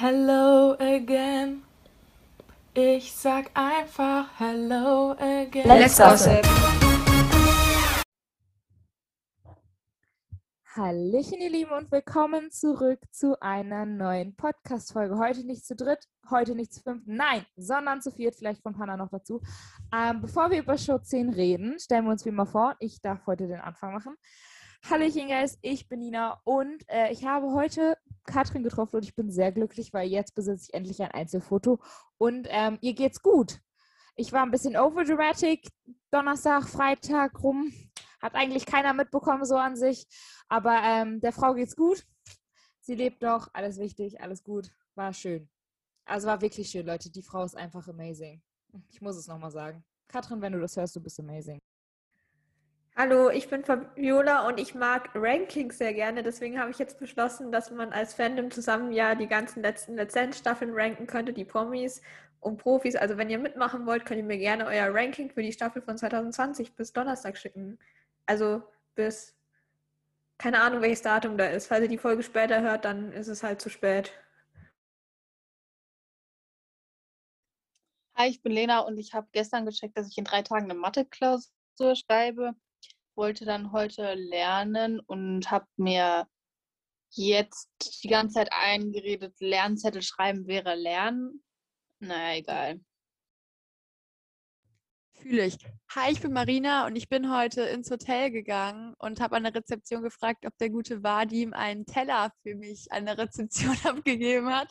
Hello again. Ich sag einfach Hello again. Let's gossip. Hallöchen, ihr Lieben, und willkommen zurück zu einer neuen Podcast-Folge. Heute nicht zu dritt, heute nicht zu fünft, nein, sondern zu viert, vielleicht von Hannah noch dazu. Ähm, bevor wir über Show 10 reden, stellen wir uns wie immer vor, ich darf heute den Anfang machen. Hallöchen, Guys, ich bin Nina und äh, ich habe heute Katrin getroffen und ich bin sehr glücklich, weil jetzt besitze ich endlich ein Einzelfoto und ähm, ihr geht's gut. Ich war ein bisschen overdramatic, Donnerstag, Freitag rum, hat eigentlich keiner mitbekommen so an sich, aber ähm, der Frau geht's gut. Sie lebt noch, alles wichtig, alles gut, war schön. Also war wirklich schön, Leute. Die Frau ist einfach amazing. Ich muss es nochmal sagen. Katrin, wenn du das hörst, du bist amazing. Hallo, ich bin Fabiola und ich mag Rankings sehr gerne. Deswegen habe ich jetzt beschlossen, dass man als Fandom zusammen ja die ganzen letzten Lizenzstaffeln ranken könnte, die Promis und Profis. Also wenn ihr mitmachen wollt, könnt ihr mir gerne euer Ranking für die Staffel von 2020 bis Donnerstag schicken. Also bis keine Ahnung, welches Datum da ist. Falls ihr die Folge später hört, dann ist es halt zu spät. Hi, ich bin Lena und ich habe gestern gecheckt, dass ich in drei Tagen eine Mathe-Klausur schreibe wollte dann heute lernen und habe mir jetzt die ganze Zeit eingeredet, Lernzettel schreiben wäre lernen. Naja, egal. Fühle ich. Hi, ich bin Marina und ich bin heute ins Hotel gegangen und habe an der Rezeption gefragt, ob der gute Vadim einen Teller für mich an der Rezeption abgegeben hat,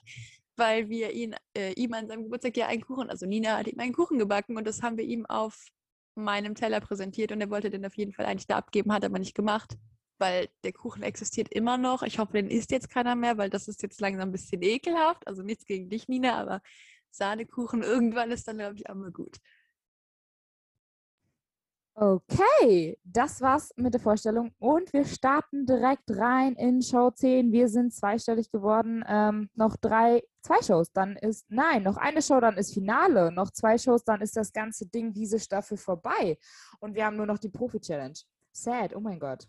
weil wir ihn, äh, ihm an seinem Geburtstag ja einen Kuchen, also Nina hat ihm einen Kuchen gebacken und das haben wir ihm auf meinem Teller präsentiert und er wollte den auf jeden Fall eigentlich da abgeben, hat aber nicht gemacht, weil der Kuchen existiert immer noch. Ich hoffe, den isst jetzt keiner mehr, weil das ist jetzt langsam ein bisschen ekelhaft. Also nichts gegen dich, Nina, aber Sahnekuchen irgendwann ist dann, glaube ich, auch mal gut. Okay, das war's mit der Vorstellung und wir starten direkt rein in Show 10. Wir sind zweistellig geworden. Ähm, noch drei, zwei Shows, dann ist, nein, noch eine Show, dann ist Finale. Noch zwei Shows, dann ist das ganze Ding, diese Staffel vorbei. Und wir haben nur noch die Profi-Challenge. Sad, oh mein Gott.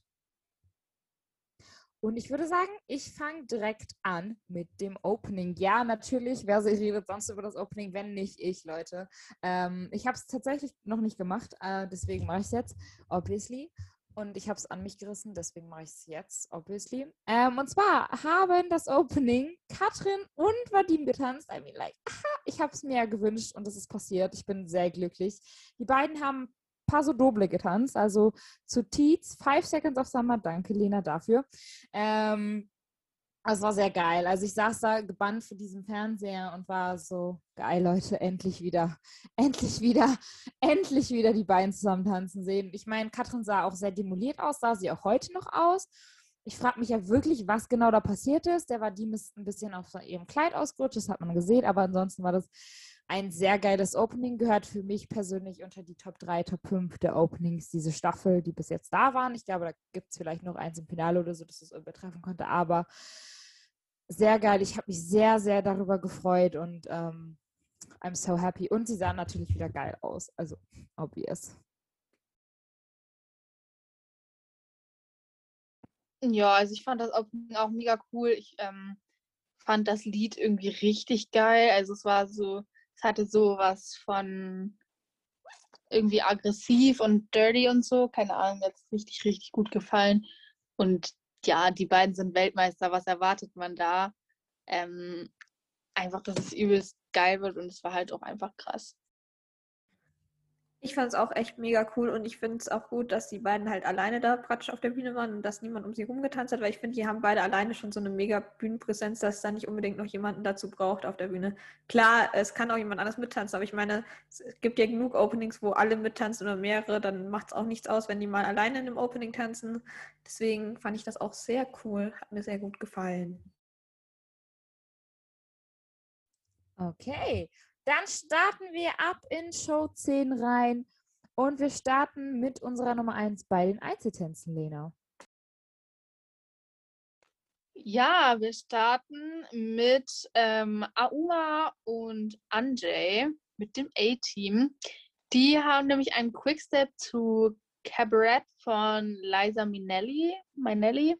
Und ich würde sagen, ich fange direkt an mit dem Opening. Ja, natürlich, wer redet sonst über das Opening, wenn nicht ich, Leute. Ähm, ich habe es tatsächlich noch nicht gemacht, äh, deswegen mache ich es jetzt, obviously. Und ich habe es an mich gerissen, deswegen mache ich es jetzt, obviously. Ähm, und zwar haben das Opening Katrin und Vadim getanzt. I mean, like, aha, ich habe es mir gewünscht und es ist passiert. Ich bin sehr glücklich. Die beiden haben Paso Doble getanzt, also zu Teats, Five Seconds of Summer. Danke, Lena, dafür. Ähm, es war sehr geil. Also ich saß da gebannt vor diesem Fernseher und war so, geil, Leute, endlich wieder, endlich wieder, endlich wieder die beiden zusammen tanzen sehen. Ich meine, Katrin sah auch sehr demoliert aus, sah sie auch heute noch aus. Ich frage mich ja wirklich, was genau da passiert ist. Der war die ein bisschen auf ihrem Kleid ausgerutscht, das hat man gesehen, aber ansonsten war das ein sehr geiles Opening, gehört für mich persönlich unter die Top 3, Top 5 der Openings diese Staffel, die bis jetzt da waren. Ich glaube, da gibt es vielleicht noch eins im Finale oder so, dass es übertreffen konnte, aber sehr geil. Ich habe mich sehr, sehr darüber gefreut und ähm, I'm so happy. Und sie sahen natürlich wieder geil aus, also obvious. Ja, also ich fand das auch mega cool. Ich ähm, fand das Lied irgendwie richtig geil. Also es war so es hatte sowas von irgendwie aggressiv und dirty und so. Keine Ahnung, mir hat es richtig, richtig gut gefallen. Und ja, die beiden sind Weltmeister. Was erwartet man da? Ähm, einfach, dass es übelst geil wird und es war halt auch einfach krass. Ich fand es auch echt mega cool und ich finde es auch gut, dass die beiden halt alleine da praktisch auf der Bühne waren und dass niemand um sie rumgetanzt hat, weil ich finde, die haben beide alleine schon so eine mega Bühnenpräsenz, dass es da nicht unbedingt noch jemanden dazu braucht auf der Bühne. Klar, es kann auch jemand anders mittanzen, aber ich meine, es gibt ja genug Openings, wo alle mittanzen oder mehrere, dann macht es auch nichts aus, wenn die mal alleine in einem Opening tanzen. Deswegen fand ich das auch sehr cool, hat mir sehr gut gefallen. Okay, dann starten wir ab in Show 10 rein und wir starten mit unserer Nummer 1 bei den Einzeltänzen, Lena. Ja, wir starten mit ähm, Auma und Anjay mit dem A-Team. Die haben nämlich einen Quickstep zu Cabaret von Liza Minnelli, Minnelli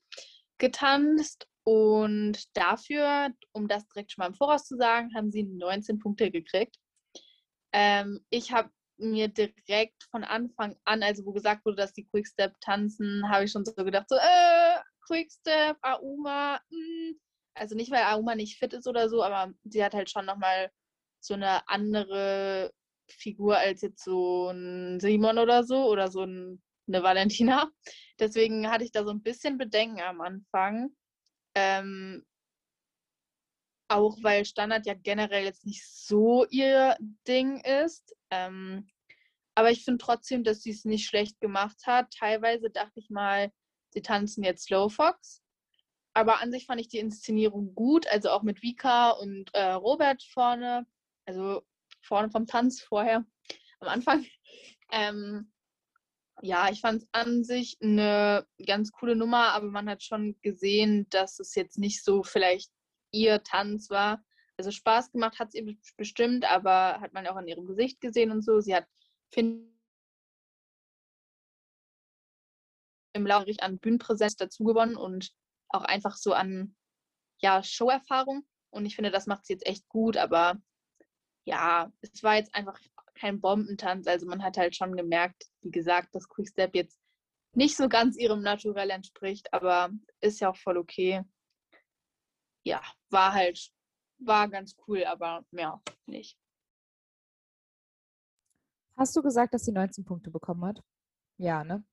getanzt Und dafür, um das direkt schon mal im Voraus zu sagen, haben sie 19 Punkte gekriegt. Ähm, ich habe mir direkt von Anfang an, also wo gesagt wurde, dass die Quickstep tanzen, habe ich schon so gedacht, so, äh, Quickstep, Auma. Hm. also nicht, weil Auma nicht fit ist oder so, aber sie hat halt schon nochmal so eine andere Figur als jetzt so ein Simon oder so oder so ein, eine Valentina. Deswegen hatte ich da so ein bisschen Bedenken am Anfang. Ähm, auch weil Standard ja generell jetzt nicht so ihr Ding ist. Ähm, aber ich finde trotzdem, dass sie es nicht schlecht gemacht hat. Teilweise dachte ich mal, sie tanzen jetzt Slow Fox. Aber an sich fand ich die Inszenierung gut, also auch mit Vika und äh, Robert vorne, also vorne vom Tanz vorher, am Anfang. Ähm, ja, ich fand es an sich eine ganz coole Nummer, aber man hat schon gesehen, dass es jetzt nicht so vielleicht ihr Tanz war. Also Spaß gemacht hat es ihr bestimmt, aber hat man auch an ihrem Gesicht gesehen und so. Sie hat, finde im Laufe an Bühnenpräsenz dazu gewonnen und auch einfach so an ja, Showerfahrung. Und ich finde, das macht sie jetzt echt gut, aber ja, es war jetzt einfach kein Bombentanz. Also man hat halt schon gemerkt, wie gesagt, dass Quickstep jetzt nicht so ganz ihrem Naturell entspricht, aber ist ja auch voll okay ja, war halt, war ganz cool, aber mehr nicht. Hast du gesagt, dass sie 19 Punkte bekommen hat? Ja, ne?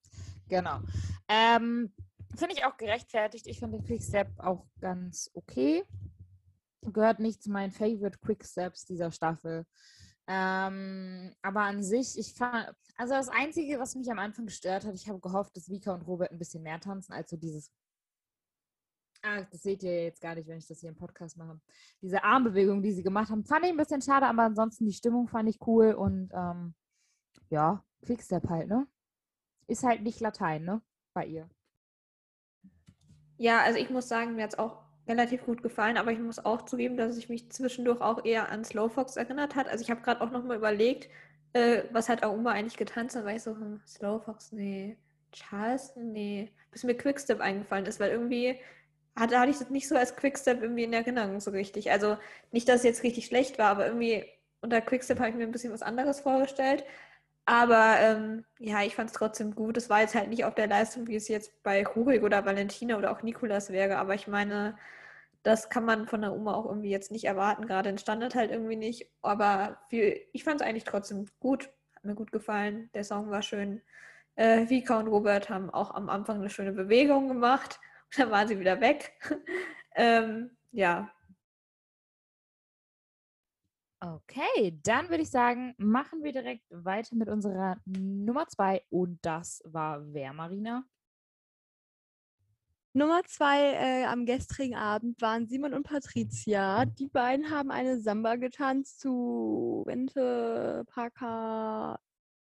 Genau. Ähm, finde ich auch gerechtfertigt. Ich finde den Quickstep auch ganz okay. Gehört nicht zu meinen Favorite Quicksteps dieser Staffel. Ähm, aber an sich, ich fand, also das Einzige, was mich am Anfang gestört hat, ich habe gehofft, dass Vika und Robert ein bisschen mehr tanzen, als so dieses Ah, das seht ihr jetzt gar nicht, wenn ich das hier im Podcast mache. Diese Armbewegung, die sie gemacht haben, fand ich ein bisschen schade, aber ansonsten die Stimmung fand ich cool und ähm, ja, Quickstep halt, ne? Ist halt nicht Latein, ne? Bei ihr. Ja, also ich muss sagen, mir hat es auch relativ gut gefallen, aber ich muss auch zugeben, dass es mich zwischendurch auch eher an Slowfox erinnert hat. Also ich habe gerade auch nochmal überlegt, äh, was hat Auma eigentlich getanzt? Dann war ich so, hm, Slowfox, nee. Charleston, nee. Bis mir Quickstep eingefallen ist, weil irgendwie hatte, hatte ich das nicht so als Quickstep irgendwie in Erinnerung so richtig. Also nicht, dass es jetzt richtig schlecht war, aber irgendwie unter Quickstep habe ich mir ein bisschen was anderes vorgestellt. Aber ähm, ja, ich fand es trotzdem gut. Es war jetzt halt nicht auf der Leistung, wie es jetzt bei Rubik oder Valentina oder auch Nikolas wäre. Aber ich meine, das kann man von der Oma auch irgendwie jetzt nicht erwarten, gerade in Standard halt irgendwie nicht. Aber viel, ich fand es eigentlich trotzdem gut. Hat mir gut gefallen. Der Song war schön. Äh, Vika und Robert haben auch am Anfang eine schöne Bewegung gemacht. dann war sie wieder weg. ähm, ja. Okay, dann würde ich sagen, machen wir direkt weiter mit unserer Nummer zwei und das war wer, Marina? Nummer zwei äh, am gestrigen Abend waren Simon und Patricia. Die beiden haben eine Samba getanzt zu Wente Parker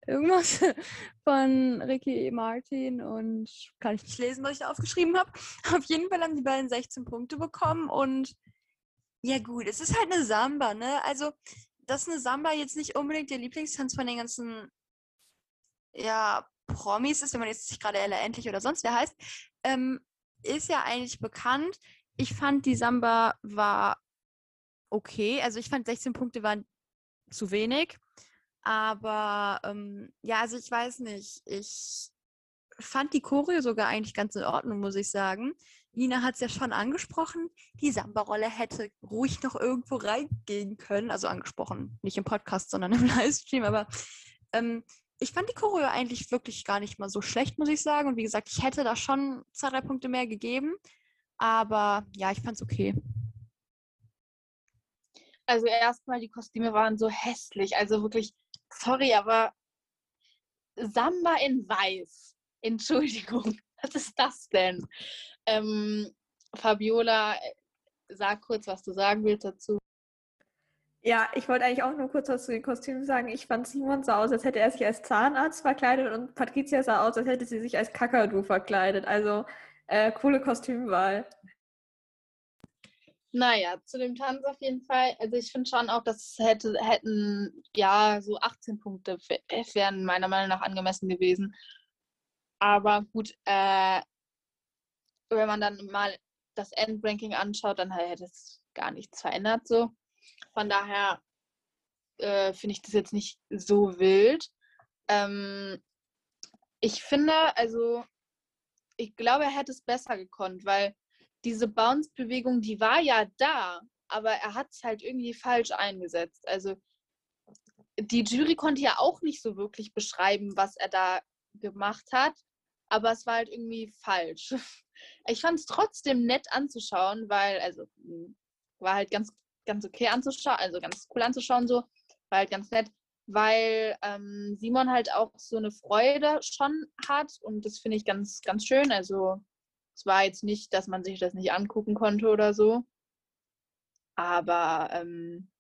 irgendwas von Ricky Martin und kann ich nicht lesen, was ich da aufgeschrieben habe. Auf jeden Fall haben die beiden 16 Punkte bekommen und ja gut, es ist halt eine Samba, ne? Also, dass eine Samba jetzt nicht unbedingt der Lieblingstanz von den ganzen ja, Promis ist, wenn man jetzt nicht gerade Ella Endlich oder sonst wer heißt, ähm, ist ja eigentlich bekannt. Ich fand, die Samba war okay. Also ich fand 16 Punkte waren zu wenig. Aber ähm, ja, also ich weiß nicht. Ich fand die Choreo sogar eigentlich ganz in Ordnung, muss ich sagen. Nina hat es ja schon angesprochen, die Samba-Rolle hätte ruhig noch irgendwo reingehen können. Also angesprochen, nicht im Podcast, sondern im Livestream. Aber ähm, ich fand die Choreo eigentlich wirklich gar nicht mal so schlecht, muss ich sagen. Und wie gesagt, ich hätte da schon zwei, drei Punkte mehr gegeben. Aber ja, ich fand es okay. Also erstmal, die Kostüme waren so hässlich. Also wirklich sorry, aber Samba in Weiß. Entschuldigung, was ist das denn? Ähm, Fabiola, sag kurz, was du sagen willst dazu. Ja, ich wollte eigentlich auch nur kurz was zu den Kostümen sagen. Ich fand Simon sah aus, als hätte er sich als Zahnarzt verkleidet und Patricia sah aus, als hätte sie sich als Kakadu verkleidet. Also äh, coole Kostümwahl. Naja, zu dem Tanz auf jeden Fall. Also ich finde schon auch, dass hätte, hätten ja so 18 Punkte wären meiner Meinung nach angemessen gewesen. Aber gut, äh, wenn man dann mal das Endranking anschaut, dann hätte es gar nichts verändert so. Von daher äh, finde ich das jetzt nicht so wild. Ähm, ich finde, also ich glaube, er hätte es besser gekonnt, weil diese Bounce-Bewegung, die war ja da, aber er hat es halt irgendwie falsch eingesetzt. Also die Jury konnte ja auch nicht so wirklich beschreiben, was er da gemacht hat, aber es war halt irgendwie falsch. Ich fand es trotzdem nett anzuschauen, weil, also, hm, war halt ganz, ganz okay anzuschauen, also ganz cool anzuschauen, so, war halt ganz nett, weil ähm, Simon halt auch so eine Freude schon hat und das finde ich ganz, ganz schön. Also, es war jetzt nicht, dass man sich das nicht angucken konnte oder so. Aber ähm,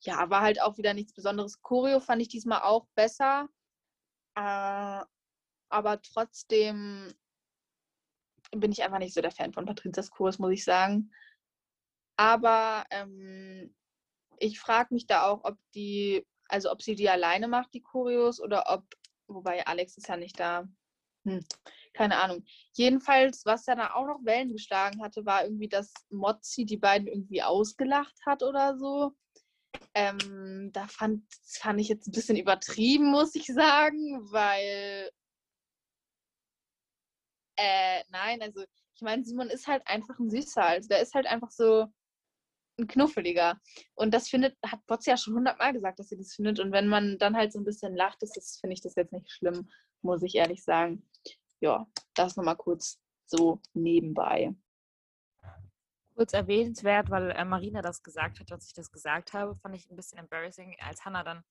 ja, war halt auch wieder nichts Besonderes. Choreo fand ich diesmal auch besser. Äh, aber trotzdem bin ich einfach nicht so der Fan von Patrizias Kurs, muss ich sagen. Aber ähm, ich frage mich da auch, ob die, also ob sie die alleine macht, die Choreos, oder ob, wobei Alex ist ja nicht da. Hm, keine Ahnung. Jedenfalls, was ja da auch noch Wellen geschlagen hatte, war irgendwie, dass Mozzi die beiden irgendwie ausgelacht hat oder so. Ähm, da fand, fand ich jetzt ein bisschen übertrieben, muss ich sagen, weil äh, nein, also ich meine, Simon ist halt einfach ein Süßer. Also der ist halt einfach so ein Knuffeliger. Und das findet, hat Botz ja schon hundertmal gesagt, dass sie das findet. Und wenn man dann halt so ein bisschen lacht, ist das, finde ich das jetzt nicht schlimm, muss ich ehrlich sagen. Ja, das nochmal kurz so nebenbei. Kurz erwähnenswert, weil äh, Marina das gesagt hat, als ich das gesagt habe, fand ich ein bisschen embarrassing, als Hannah dann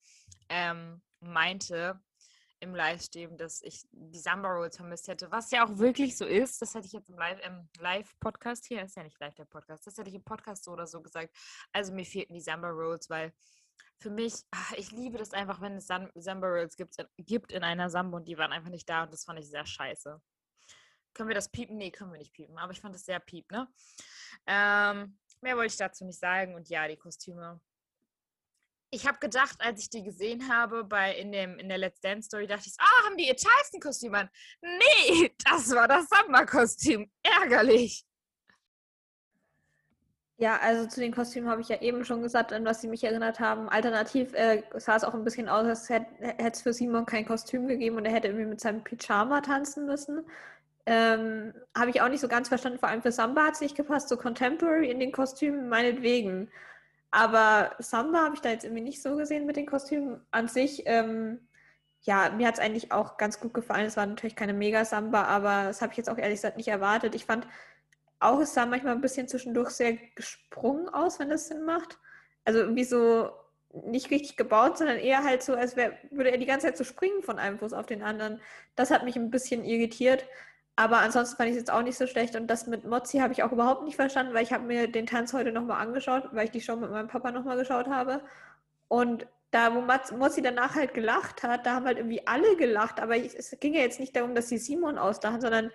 ähm, meinte, im Livestream, dass ich die Samba Rolls vermisst hätte, was ja auch wirklich so ist. Das hätte ich jetzt im Live-Podcast, hier ist ja nicht live der Podcast, das hätte ich im Podcast so oder so gesagt. Also mir fehlten die Samba Rolls, weil für mich, ach, ich liebe das einfach, wenn es Samba Rolls gibt, gibt in einer Samba und die waren einfach nicht da und das fand ich sehr scheiße. Können wir das piepen? Nee, können wir nicht piepen, aber ich fand das sehr piep, ne? Ähm, mehr wollte ich dazu nicht sagen und ja, die Kostüme ich habe gedacht, als ich die gesehen habe bei in, dem, in der Let's Dance Story, dachte ich, ah, haben die ihr Charleston-Kostüm an? Nee, das war das Samba-Kostüm. Ärgerlich. Ja, also zu den Kostümen habe ich ja eben schon gesagt, an was sie mich erinnert haben. Alternativ äh, sah es auch ein bisschen aus, als hätte es für Simon kein Kostüm gegeben und er hätte irgendwie mit seinem Pyjama tanzen müssen. Ähm, habe ich auch nicht so ganz verstanden. Vor allem für Samba hat es nicht gepasst. So Contemporary in den Kostümen, meinetwegen. Aber Samba habe ich da jetzt irgendwie nicht so gesehen mit den Kostümen. An sich, ähm, ja, mir hat es eigentlich auch ganz gut gefallen. Es war natürlich keine Mega-Samba, aber das habe ich jetzt auch ehrlich gesagt nicht erwartet. Ich fand auch, es sah manchmal ein bisschen zwischendurch sehr gesprungen aus, wenn das Sinn macht. Also irgendwie so nicht richtig gebaut, sondern eher halt so, als wär, würde er die ganze Zeit so springen von einem Fuß auf den anderen. Das hat mich ein bisschen irritiert. Aber ansonsten fand ich es jetzt auch nicht so schlecht. Und das mit Mozzi habe ich auch überhaupt nicht verstanden, weil ich habe mir den Tanz heute nochmal angeschaut, weil ich die Show mit meinem Papa nochmal geschaut habe. Und da, wo Mozzi danach halt gelacht hat, da haben halt irgendwie alle gelacht. Aber ich, es ging ja jetzt nicht darum, dass sie Simon auslachen, sondern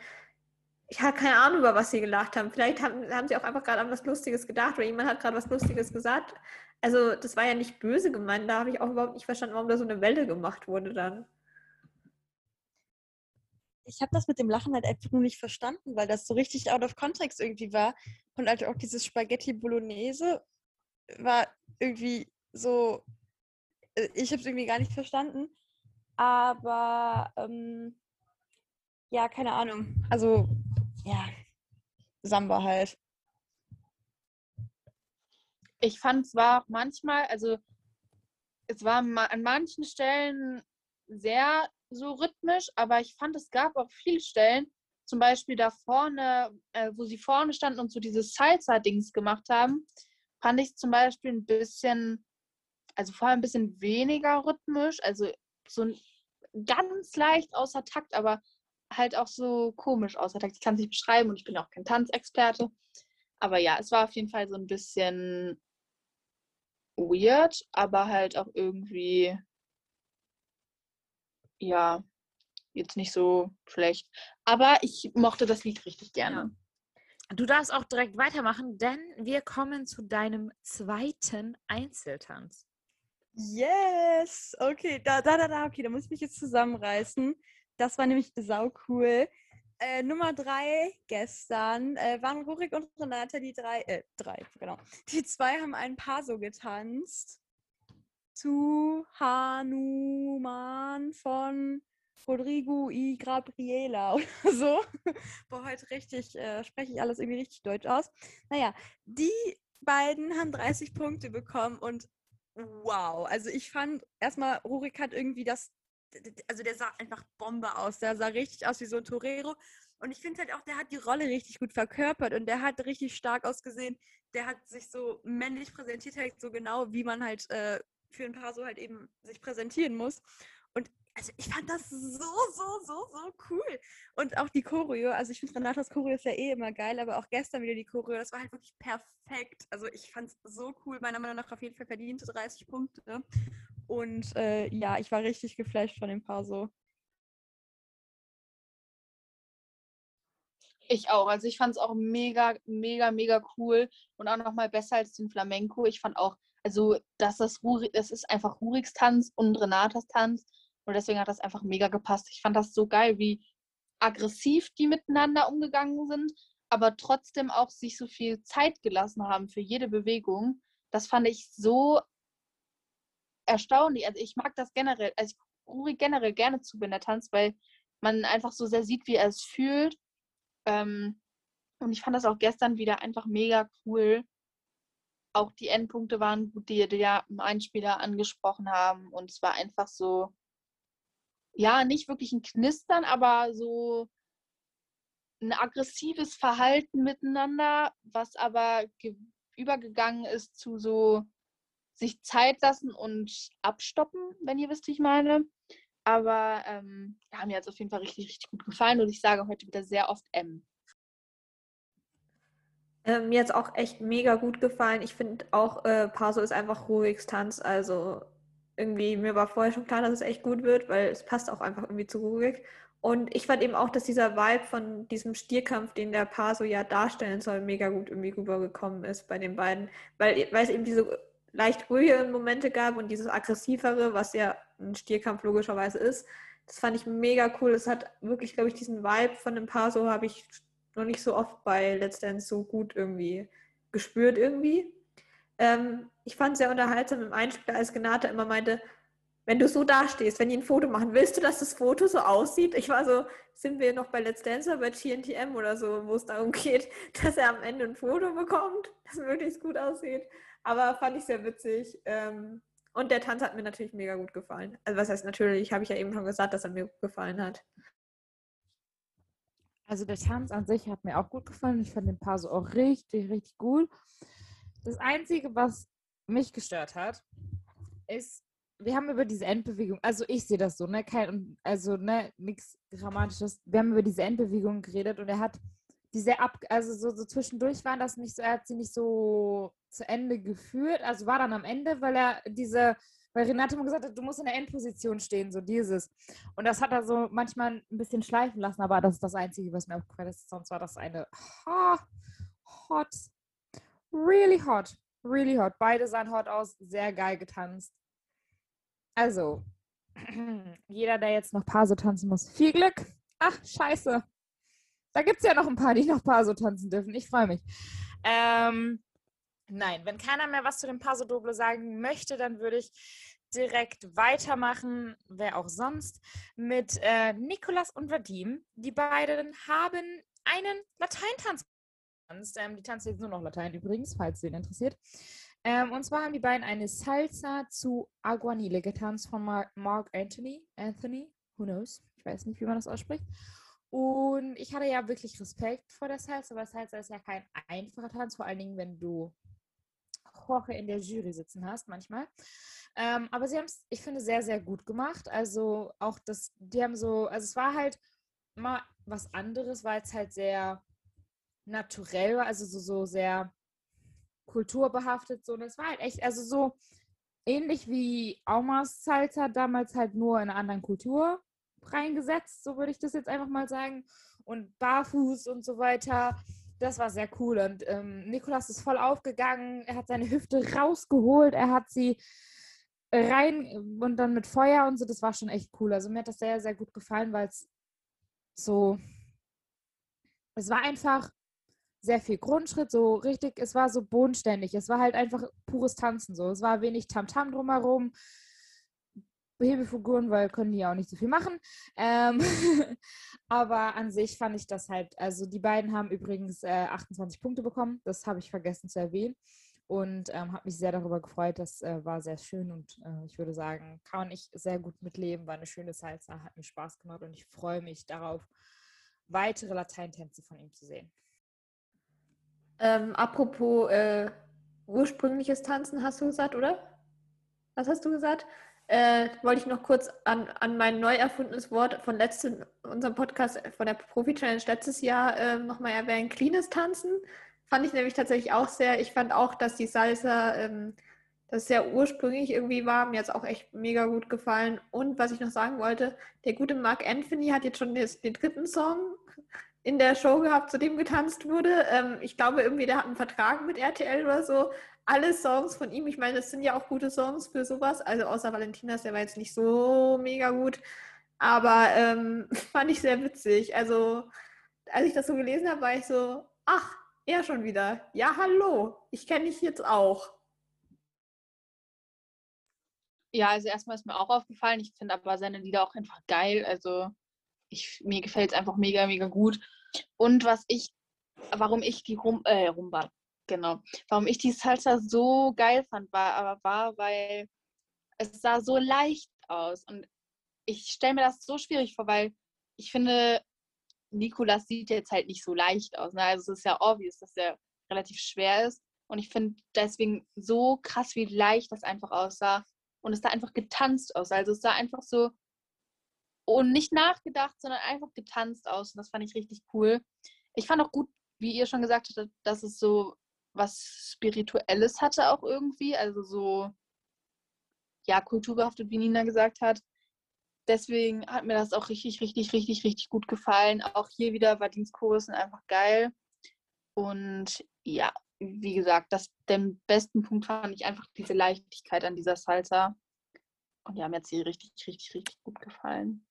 ich habe keine Ahnung, über was sie gelacht haben. Vielleicht haben, haben sie auch einfach gerade an was Lustiges gedacht oder jemand hat gerade was Lustiges gesagt. Also das war ja nicht böse gemeint. Da habe ich auch überhaupt nicht verstanden, warum da so eine Welle gemacht wurde dann ich habe das mit dem Lachen halt einfach nur nicht verstanden, weil das so richtig out of context irgendwie war. Und halt auch dieses Spaghetti Bolognese war irgendwie so, äh, ich habe es irgendwie gar nicht verstanden. Aber ähm, ja, keine Ahnung. Also ja, Samba halt. Ich fand es war manchmal, also es war an manchen Stellen sehr so rhythmisch, aber ich fand, es gab auch viele Stellen, zum Beispiel da vorne, äh, wo sie vorne standen und so dieses Salsa-Dings gemacht haben, fand ich zum Beispiel ein bisschen, also vorher ein bisschen weniger rhythmisch, also so ganz leicht außer Takt, aber halt auch so komisch außer Takt. Ich kann es nicht beschreiben und ich bin auch kein Tanzexperte. Aber ja, es war auf jeden Fall so ein bisschen weird, aber halt auch irgendwie ja, jetzt nicht so schlecht. Aber ich mochte das Lied richtig gerne. Du darfst auch direkt weitermachen, denn wir kommen zu deinem zweiten Einzeltanz. Yes! Okay, da, da, da, da, okay, da muss ich mich jetzt zusammenreißen. Das war nämlich sau cool. äh, Nummer drei gestern äh, waren Rurik und Renate die drei, äh, drei, genau. Die zwei haben ein Paar so getanzt zu Hanuman von Rodrigo y Gabriela oder so. Boah, heute richtig, äh, spreche ich alles irgendwie richtig deutsch aus. Naja, die beiden haben 30 Punkte bekommen und wow. Also ich fand erstmal, Rurik hat irgendwie das, also der sah einfach Bombe aus. Der sah richtig aus wie so ein Torero. Und ich finde halt auch, der hat die Rolle richtig gut verkörpert und der hat richtig stark ausgesehen. Der hat sich so männlich präsentiert, halt so genau, wie man halt äh, für ein Paar so halt eben sich präsentieren muss. Und also ich fand das so, so, so, so cool. Und auch die Choreo, also ich finde Renatas Choreo ist ja eh immer geil, aber auch gestern wieder die Choreo, das war halt wirklich perfekt. Also ich fand es so cool, meiner Meinung nach auf jeden Fall verdiente 30 Punkte. Und äh, ja, ich war richtig geflasht von dem Paar so. Ich auch. Also ich fand es auch mega, mega, mega cool und auch nochmal besser als den Flamenco. Ich fand auch, also dass das Ruri, das ist einfach Ruriks Tanz und Renatas Tanz und deswegen hat das einfach mega gepasst. Ich fand das so geil, wie aggressiv die miteinander umgegangen sind, aber trotzdem auch sich so viel Zeit gelassen haben für jede Bewegung. Das fand ich so erstaunlich. Also ich mag das generell, also ich Ruri generell gerne zu, wenn er tanzt, weil man einfach so sehr sieht, wie er es fühlt. Ähm, und ich fand das auch gestern wieder einfach mega cool. Auch die Endpunkte waren gut, die, die ja im Einspieler angesprochen haben. Und es war einfach so, ja, nicht wirklich ein Knistern, aber so ein aggressives Verhalten miteinander, was aber übergegangen ist zu so sich Zeit lassen und abstoppen, wenn ihr wisst, wie ich meine. Aber ähm, ja, mir es auf jeden Fall richtig, richtig gut gefallen und ich sage heute wieder sehr oft M. Äh, mir hat es auch echt mega gut gefallen. Ich finde auch, äh, Paso ist einfach Ruhigs Tanz. Also irgendwie, mir war vorher schon klar, dass es echt gut wird, weil es passt auch einfach irgendwie zu Ruhig. Und ich fand eben auch, dass dieser Vibe von diesem Stierkampf, den der Paso ja darstellen soll, mega gut irgendwie rübergekommen ist bei den beiden. Weil, weil es eben diese leicht ruhigeren Momente gab und dieses aggressivere, was ja ein Stierkampf logischerweise ist. Das fand ich mega cool. Es hat wirklich, glaube ich, diesen Vibe von dem Paso habe ich noch nicht so oft bei Let's Dance so gut irgendwie gespürt irgendwie. Ähm, ich fand es sehr unterhaltsam im Einspiel, als Genate immer meinte, wenn du so dastehst, wenn die ein Foto machen, willst du, dass das Foto so aussieht? Ich war so, sind wir noch bei Let's Dancer, bei TNTM oder so, wo es darum geht, dass er am Ende ein Foto bekommt, das möglichst gut aussieht. Aber fand ich sehr witzig. Ähm, und der Tanz hat mir natürlich mega gut gefallen. Also was heißt natürlich, habe ich ja eben schon gesagt, dass er mir gut gefallen hat. Also der Tanz an sich hat mir auch gut gefallen. Ich fand den Paar so auch richtig, richtig gut. Das Einzige, was mich gestört hat, ist, wir haben über diese Endbewegung, also ich sehe das so, ne, kein, also ne, nichts Grammatisches. Wir haben über diese Endbewegung geredet und er hat diese ab, also so, so zwischendurch waren das nicht so, er hat sie nicht so zu Ende geführt, also war dann am Ende, weil er diese, weil Renate immer gesagt hat, du musst in der Endposition stehen, so dieses. Und das hat er so manchmal ein bisschen schleifen lassen, aber das ist das Einzige, was mir aufgefallen ist. Sonst war das eine hot, really hot Really hot. Beide sahen hot aus, sehr geil getanzt. Also, jeder, der jetzt noch Paso tanzen muss, viel Glück. Ach, scheiße. Da gibt es ja noch ein paar, die noch Paso tanzen dürfen. Ich freue mich. Ähm, nein, wenn keiner mehr was zu dem Paso Doble sagen möchte, dann würde ich direkt weitermachen, wer auch sonst, mit äh, Nikolas und Vadim. Die beiden haben einen Lateintanz tanzt. Ähm, die tanzt jetzt nur noch Latein übrigens, falls den interessiert. Ähm, und zwar haben die beiden eine Salsa zu Aguanile getanzt von Mark, Mark Anthony. Anthony, who knows? Ich weiß nicht, wie man das ausspricht. Und ich hatte ja wirklich Respekt vor der Salsa, weil Salsa ist ja kein einfacher Tanz, vor allen Dingen, wenn du Jorge in der Jury sitzen hast manchmal. Ähm, aber sie haben es, ich finde, sehr, sehr gut gemacht. Also auch das, die haben so, also es war halt mal was anderes, weil es halt sehr naturell war, also so, so sehr kulturbehaftet. So. Und es war halt echt, also so ähnlich wie Aumas Salsa damals halt nur in einer anderen Kultur reingesetzt, so würde ich das jetzt einfach mal sagen. Und barfuß und so weiter. Das war sehr cool. Und ähm, Nikolas ist voll aufgegangen. Er hat seine Hüfte rausgeholt. Er hat sie rein und dann mit Feuer und so. Das war schon echt cool. Also mir hat das sehr, sehr gut gefallen, weil es so es war einfach sehr viel Grundschritt, so richtig, es war so bodenständig. Es war halt einfach pures Tanzen so. Es war wenig Tamtam drumherum. Hebefiguren, weil können die ja auch nicht so viel machen. Ähm, aber an sich fand ich das halt, also die beiden haben übrigens äh, 28 Punkte bekommen, das habe ich vergessen zu erwähnen und ähm, habe mich sehr darüber gefreut, das äh, war sehr schön und äh, ich würde sagen, kann ich sehr gut mitleben, war eine schöne Salsa, hat mir Spaß gemacht und ich freue mich darauf, weitere Lateintänze von ihm zu sehen. Ähm, apropos äh, ursprüngliches Tanzen, hast du gesagt, oder? Was hast du gesagt? Äh, wollte ich noch kurz an, an mein neu erfundenes Wort von letzten, unserem Podcast von der Profi-Challenge letztes Jahr äh, nochmal erwähnen, cleanes Tanzen. Fand ich nämlich tatsächlich auch sehr, ich fand auch, dass die Salsa ähm, das sehr ursprünglich irgendwie war. Mir hat es auch echt mega gut gefallen. Und was ich noch sagen wollte, der gute Mark Anthony hat jetzt schon des, den dritten Song in der Show gehabt, zu dem getanzt wurde. Ähm, ich glaube, irgendwie, der hat einen Vertrag mit RTL oder so. Alle Songs von ihm, ich meine, das sind ja auch gute Songs für sowas. Also außer Valentinas, der war jetzt nicht so mega gut. Aber ähm, fand ich sehr witzig. Also, als ich das so gelesen habe, war ich so, ach, er schon wieder. Ja, hallo, ich kenne dich jetzt auch. Ja, also erstmal ist mir auch aufgefallen. Ich finde aber seine Lieder auch einfach geil. Also ich, mir gefällt es einfach mega, mega gut. Und was ich, warum ich die Rum, äh, Rumba, genau, warum ich die Salsa so geil fand, war aber war, weil es sah so leicht aus. Und ich stelle mir das so schwierig vor, weil ich finde, Nikolas sieht jetzt halt nicht so leicht aus. Ne? Also es ist ja obvious, dass er relativ schwer ist. Und ich finde deswegen so krass, wie leicht das einfach aussah. Und es sah einfach getanzt aus. Also es sah einfach so und nicht nachgedacht, sondern einfach getanzt aus. Und das fand ich richtig cool. Ich fand auch gut, wie ihr schon gesagt habt, dass es so was Spirituelles hatte auch irgendwie. Also so, ja, kulturbehaftet, wie Nina gesagt hat. Deswegen hat mir das auch richtig, richtig, richtig, richtig gut gefallen. Auch hier wieder war Dienstchorus einfach geil. Und ja, wie gesagt, das, den besten Punkt fand ich einfach diese Leichtigkeit an dieser Salsa. Und ja, mir hat sie richtig, richtig, richtig gut gefallen.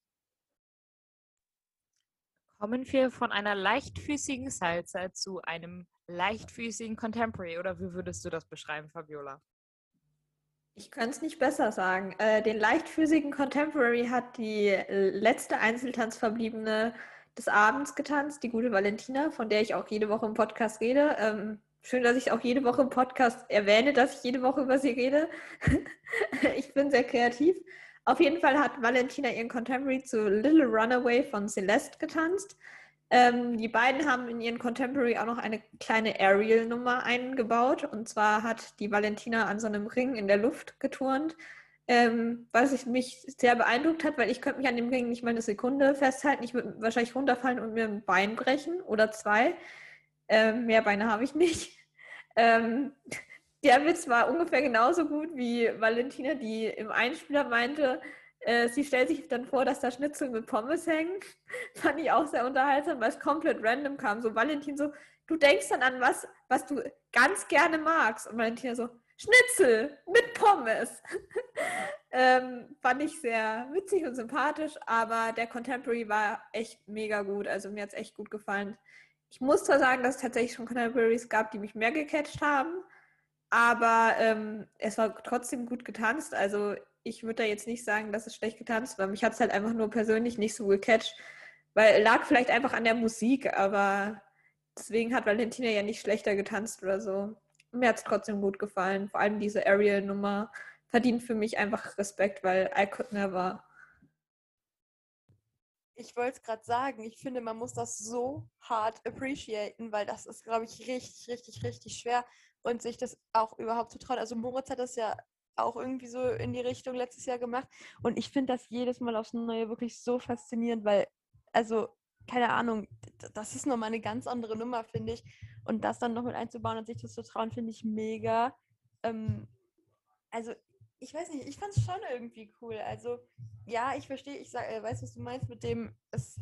Kommen wir von einer leichtfüßigen Salsa zu einem leichtfüßigen Contemporary oder wie würdest du das beschreiben, Fabiola? Ich könnte es nicht besser sagen. Äh, den leichtfüßigen Contemporary hat die letzte Einzeltanzverbliebene des Abends getanzt, die gute Valentina, von der ich auch jede Woche im Podcast rede. Ähm, schön, dass ich auch jede Woche im Podcast erwähne, dass ich jede Woche über sie rede. ich bin sehr kreativ. Auf jeden Fall hat Valentina ihren Contemporary zu Little Runaway von Celeste getanzt. Ähm, die beiden haben in ihren Contemporary auch noch eine kleine Aerial-Nummer eingebaut. Und zwar hat die Valentina an so einem Ring in der Luft geturnt, ähm, was ich mich sehr beeindruckt hat, weil ich könnte mich an dem Ring nicht mal eine Sekunde festhalten. Ich würde wahrscheinlich runterfallen und mir ein Bein brechen oder zwei. Ähm, mehr Beine habe ich nicht. Ähm, der Witz war ungefähr genauso gut wie Valentina, die im Einspieler meinte, äh, sie stellt sich dann vor, dass da Schnitzel mit Pommes hängen. Fand ich auch sehr unterhaltsam, weil es komplett random kam. So Valentin so, du denkst dann an was, was du ganz gerne magst. Und Valentina so, Schnitzel mit Pommes. ähm, fand ich sehr witzig und sympathisch, aber der Contemporary war echt mega gut. Also mir hat es echt gut gefallen. Ich muss zwar sagen, dass es tatsächlich schon Contemporaries gab, die mich mehr gecatcht haben, aber ähm, es war trotzdem gut getanzt. Also ich würde da jetzt nicht sagen, dass es schlecht getanzt war. Mich hat es halt einfach nur persönlich nicht so gecatcht. Weil lag vielleicht einfach an der Musik, aber deswegen hat Valentina ja nicht schlechter getanzt oder so. Mir hat es trotzdem gut gefallen. Vor allem diese Ariel-Nummer verdient für mich einfach Respekt, weil I could never. Ich wollte es gerade sagen, ich finde, man muss das so hart appreciaten, weil das ist, glaube ich, richtig, richtig, richtig schwer und sich das auch überhaupt zu trauen. Also Moritz hat das ja auch irgendwie so in die Richtung letztes Jahr gemacht. Und ich finde das jedes Mal aufs Neue wirklich so faszinierend, weil, also, keine Ahnung, das ist nochmal eine ganz andere Nummer, finde ich. Und das dann noch mit einzubauen und sich das zu trauen, finde ich mega. Ähm, also, ich weiß nicht, ich fand es schon irgendwie cool. Also, ja, ich verstehe, ich sag, äh, weiß, was du meinst mit dem, es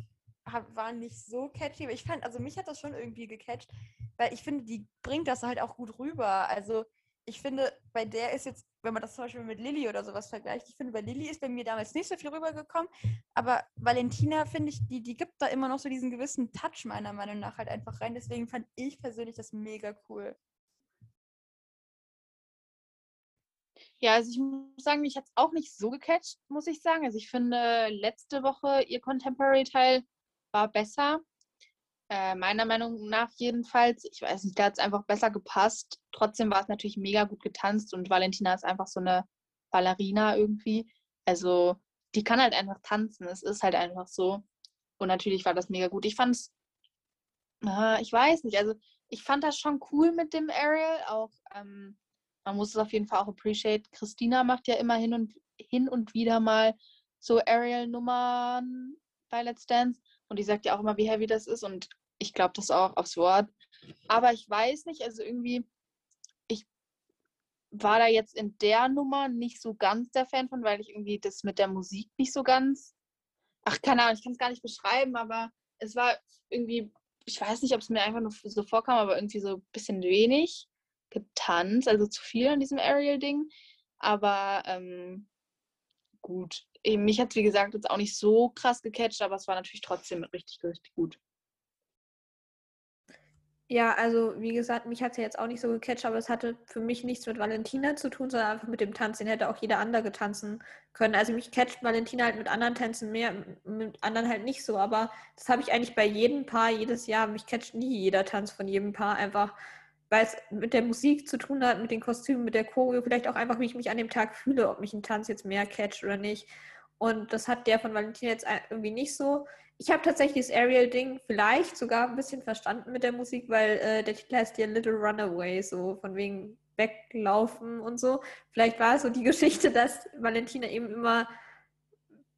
war nicht so catchy, aber ich fand, also mich hat das schon irgendwie gecatcht, weil ich finde, die bringt das halt auch gut rüber. Also ich finde, bei der ist jetzt, wenn man das zum Beispiel mit Lilly oder sowas vergleicht, ich finde, bei Lilly ist bei mir damals nicht so viel rübergekommen, aber Valentina, finde ich, die, die gibt da immer noch so diesen gewissen Touch meiner Meinung nach halt einfach rein. Deswegen fand ich persönlich das mega cool. Ja, also ich muss sagen, mich hat es auch nicht so gecatcht, muss ich sagen. Also ich finde, letzte Woche ihr Contemporary-Teil war besser. Äh, meiner Meinung nach jedenfalls. Ich weiß nicht, da hat es einfach besser gepasst. Trotzdem war es natürlich mega gut getanzt und Valentina ist einfach so eine Ballerina irgendwie. Also die kann halt einfach tanzen. Es ist halt einfach so. Und natürlich war das mega gut. Ich fand es, äh, ich weiß nicht, also ich fand das schon cool mit dem Ariel. Auch ähm, man muss es auf jeden Fall auch appreciate. Christina macht ja immer hin und hin und wieder mal so Ariel-Nummern bei Let's Dance. Und die sagt ja auch immer, wie heavy das ist. Und ich glaube das auch aufs Wort. Aber ich weiß nicht, also irgendwie, ich war da jetzt in der Nummer nicht so ganz der Fan von, weil ich irgendwie das mit der Musik nicht so ganz. Ach, keine Ahnung, ich kann es gar nicht beschreiben, aber es war irgendwie, ich weiß nicht, ob es mir einfach nur so vorkam, aber irgendwie so ein bisschen wenig getanzt, also zu viel an diesem Aerial-Ding. Aber ähm, gut. Mich hat es, wie gesagt, jetzt auch nicht so krass gecatcht, aber es war natürlich trotzdem richtig, richtig gut. Ja, also wie gesagt, mich hat es ja jetzt auch nicht so gecatcht, aber es hatte für mich nichts mit Valentina zu tun, sondern einfach mit dem Tanz. Den hätte auch jeder andere tanzen können. Also mich catcht Valentina halt mit anderen Tänzen mehr, mit anderen halt nicht so. Aber das habe ich eigentlich bei jedem Paar jedes Jahr. Mich catcht nie jeder Tanz von jedem Paar einfach, weil es mit der Musik zu tun hat, mit den Kostümen, mit der Choreo, vielleicht auch einfach, wie ich mich an dem Tag fühle, ob mich ein Tanz jetzt mehr catcht oder nicht. Und das hat der von Valentina jetzt irgendwie nicht so ich habe tatsächlich das Ariel-Ding vielleicht sogar ein bisschen verstanden mit der Musik, weil äh, der Titel heißt ja Little Runaway, so von wegen weglaufen und so. Vielleicht war es so die Geschichte, dass Valentina eben immer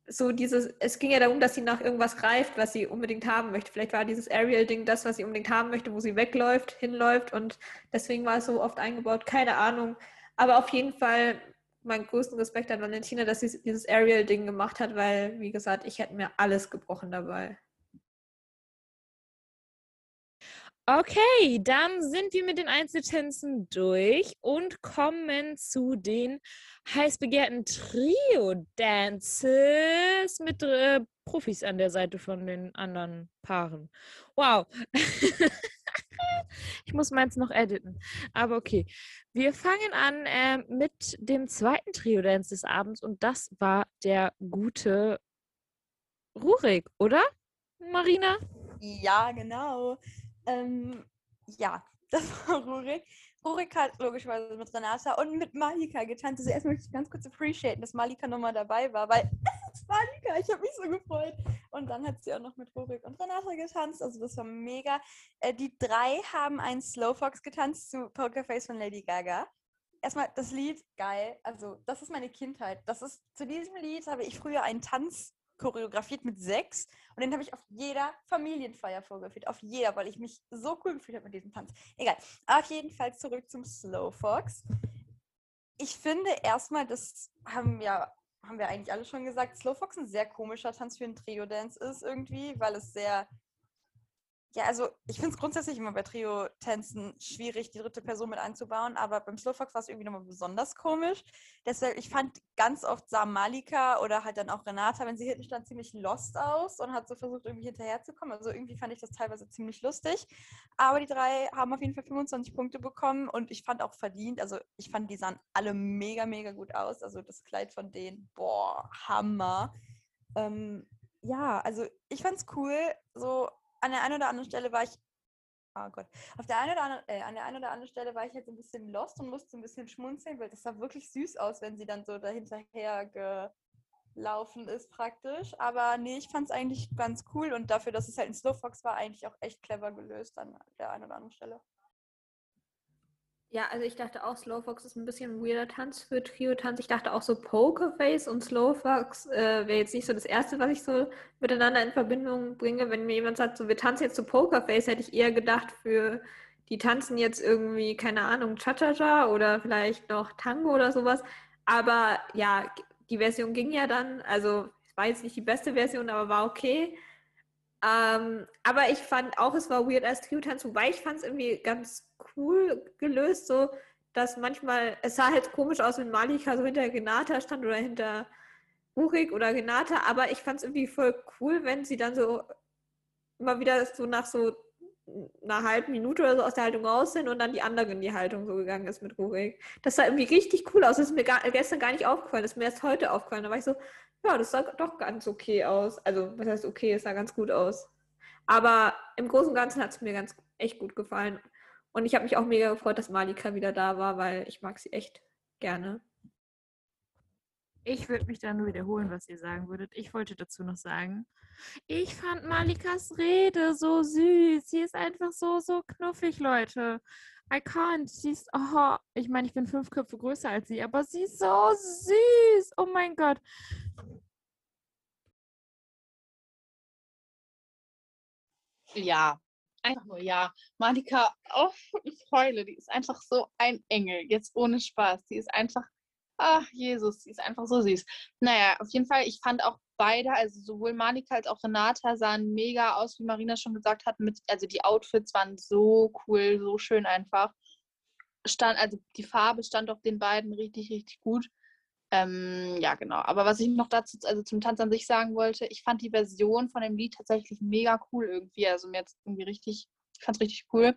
so dieses, es ging ja darum, dass sie nach irgendwas greift, was sie unbedingt haben möchte. Vielleicht war dieses Ariel-Ding das, was sie unbedingt haben möchte, wo sie wegläuft, hinläuft und deswegen war es so oft eingebaut, keine Ahnung. Aber auf jeden Fall meinen größten Respekt an Valentina, dass sie dieses Ariel-Ding gemacht hat, weil, wie gesagt, ich hätte mir alles gebrochen dabei. Okay, dann sind wir mit den Einzeltänzen durch und kommen zu den heiß begehrten Trio-Dances mit äh, Profis an der Seite von den anderen Paaren. Wow. ich muss meins noch editen. Aber okay. Wir fangen an äh, mit dem zweiten Trio-Dance des Abends und das war der gute Rurik, oder? Marina? Ja, genau. Ähm, ja, das war Rurik. Rurik hat logischerweise mit Renata und mit Malika getanzt. Also erst möchte ich ganz kurz appreciaten, dass Malika nochmal dabei war, weil Malika, ich habe mich so gefreut. Und dann hat sie auch noch mit Rurik und Renata getanzt. Also das war mega. Äh, die drei haben einen Slowfox getanzt zu Pokerface von Lady Gaga. Erstmal das Lied, geil. Also das ist meine Kindheit. Das ist, zu diesem Lied habe ich früher einen Tanz choreografiert mit sechs und den habe ich auf jeder Familienfeier vorgeführt. Auf jeder, weil ich mich so cool gefühlt habe mit diesem Tanz. Egal. Auf jeden Fall zurück zum Slow Fox. Ich finde erstmal, das haben ja haben wir eigentlich alle schon gesagt, Slow Fox ein sehr komischer Tanz für einen Trio-Dance ist irgendwie, weil es sehr ja, also ich finde es grundsätzlich immer bei Trio-Tänzen schwierig, die dritte Person mit einzubauen, aber beim Slowfox war es irgendwie nochmal besonders komisch. Deshalb, ich fand ganz oft sah Malika oder halt dann auch Renata, wenn sie hinten stand, ziemlich lost aus und hat so versucht, irgendwie hinterherzukommen. Also irgendwie fand ich das teilweise ziemlich lustig. Aber die drei haben auf jeden Fall 25 Punkte bekommen und ich fand auch verdient, also ich fand, die sahen alle mega, mega gut aus. Also das Kleid von denen, boah, Hammer. Ähm, ja, also ich fand's cool, so an der einen oder anderen Stelle war ich, oh Gott, auf der einen oder anderen, äh, an der einen oder anderen Stelle war ich jetzt ein bisschen lost und musste ein bisschen schmunzeln, weil das sah wirklich süß aus, wenn sie dann so dahinterher gelaufen ist praktisch. Aber nee, ich fand es eigentlich ganz cool und dafür, dass es halt ein Slowfox war, eigentlich auch echt clever gelöst an der einen oder anderen Stelle. Ja, also ich dachte auch, Slowfox ist ein bisschen ein weirder Tanz für Trio-Tanz. Ich dachte auch so Pokerface und Slowfox äh, wäre jetzt nicht so das Erste, was ich so miteinander in Verbindung bringe. Wenn mir jemand sagt, so wir tanzen jetzt zu Pokerface, hätte ich eher gedacht für die tanzen jetzt irgendwie, keine Ahnung, Cha-Cha-Cha oder vielleicht noch Tango oder sowas. Aber ja, die Version ging ja dann. Also es war jetzt nicht die beste Version, aber war okay. Ähm, aber ich fand auch, es war weird als Trio-Tanz, wobei ich fand es irgendwie ganz cool gelöst, so dass manchmal, es sah halt komisch aus, wenn Malika so hinter Genata stand oder hinter Urik oder Genata, aber ich fand es irgendwie voll cool, wenn sie dann so immer wieder so nach so einer halben Minute oder so aus der Haltung raus sind und dann die andere in die Haltung so gegangen ist mit Rurik. Das sah irgendwie richtig cool aus. Das ist mir gar, gestern gar nicht aufgefallen. Das ist mir erst heute aufgefallen. Da war ich so, ja, das sah doch ganz okay aus. Also, was heißt okay? Es sah ganz gut aus. Aber im Großen und Ganzen hat es mir ganz echt gut gefallen. Und ich habe mich auch mega gefreut, dass Malika wieder da war, weil ich mag sie echt gerne. Ich würde mich da nur wiederholen, was ihr sagen würdet. Ich wollte dazu noch sagen, ich fand Malikas Rede so süß. Sie ist einfach so, so knuffig, Leute. I can't. Sie ist, oh, ich meine, ich bin fünf Köpfe größer als sie, aber sie ist so süß. Oh mein Gott. Ja, einfach nur ja. Malika, oh, ich heule, die ist einfach so ein Engel, jetzt ohne Spaß. Die ist einfach, ach Jesus, die ist einfach so süß. Naja, auf jeden Fall, ich fand auch beide, also sowohl Malika als auch Renata sahen mega aus, wie Marina schon gesagt hat. Mit, also die Outfits waren so cool, so schön einfach. Stand, also die Farbe stand auch den beiden richtig, richtig gut. Ähm, ja, genau. Aber was ich noch dazu, also zum Tanz an sich sagen wollte, ich fand die Version von dem Lied tatsächlich mega cool irgendwie. Also mir jetzt irgendwie richtig, ich fand es richtig cool.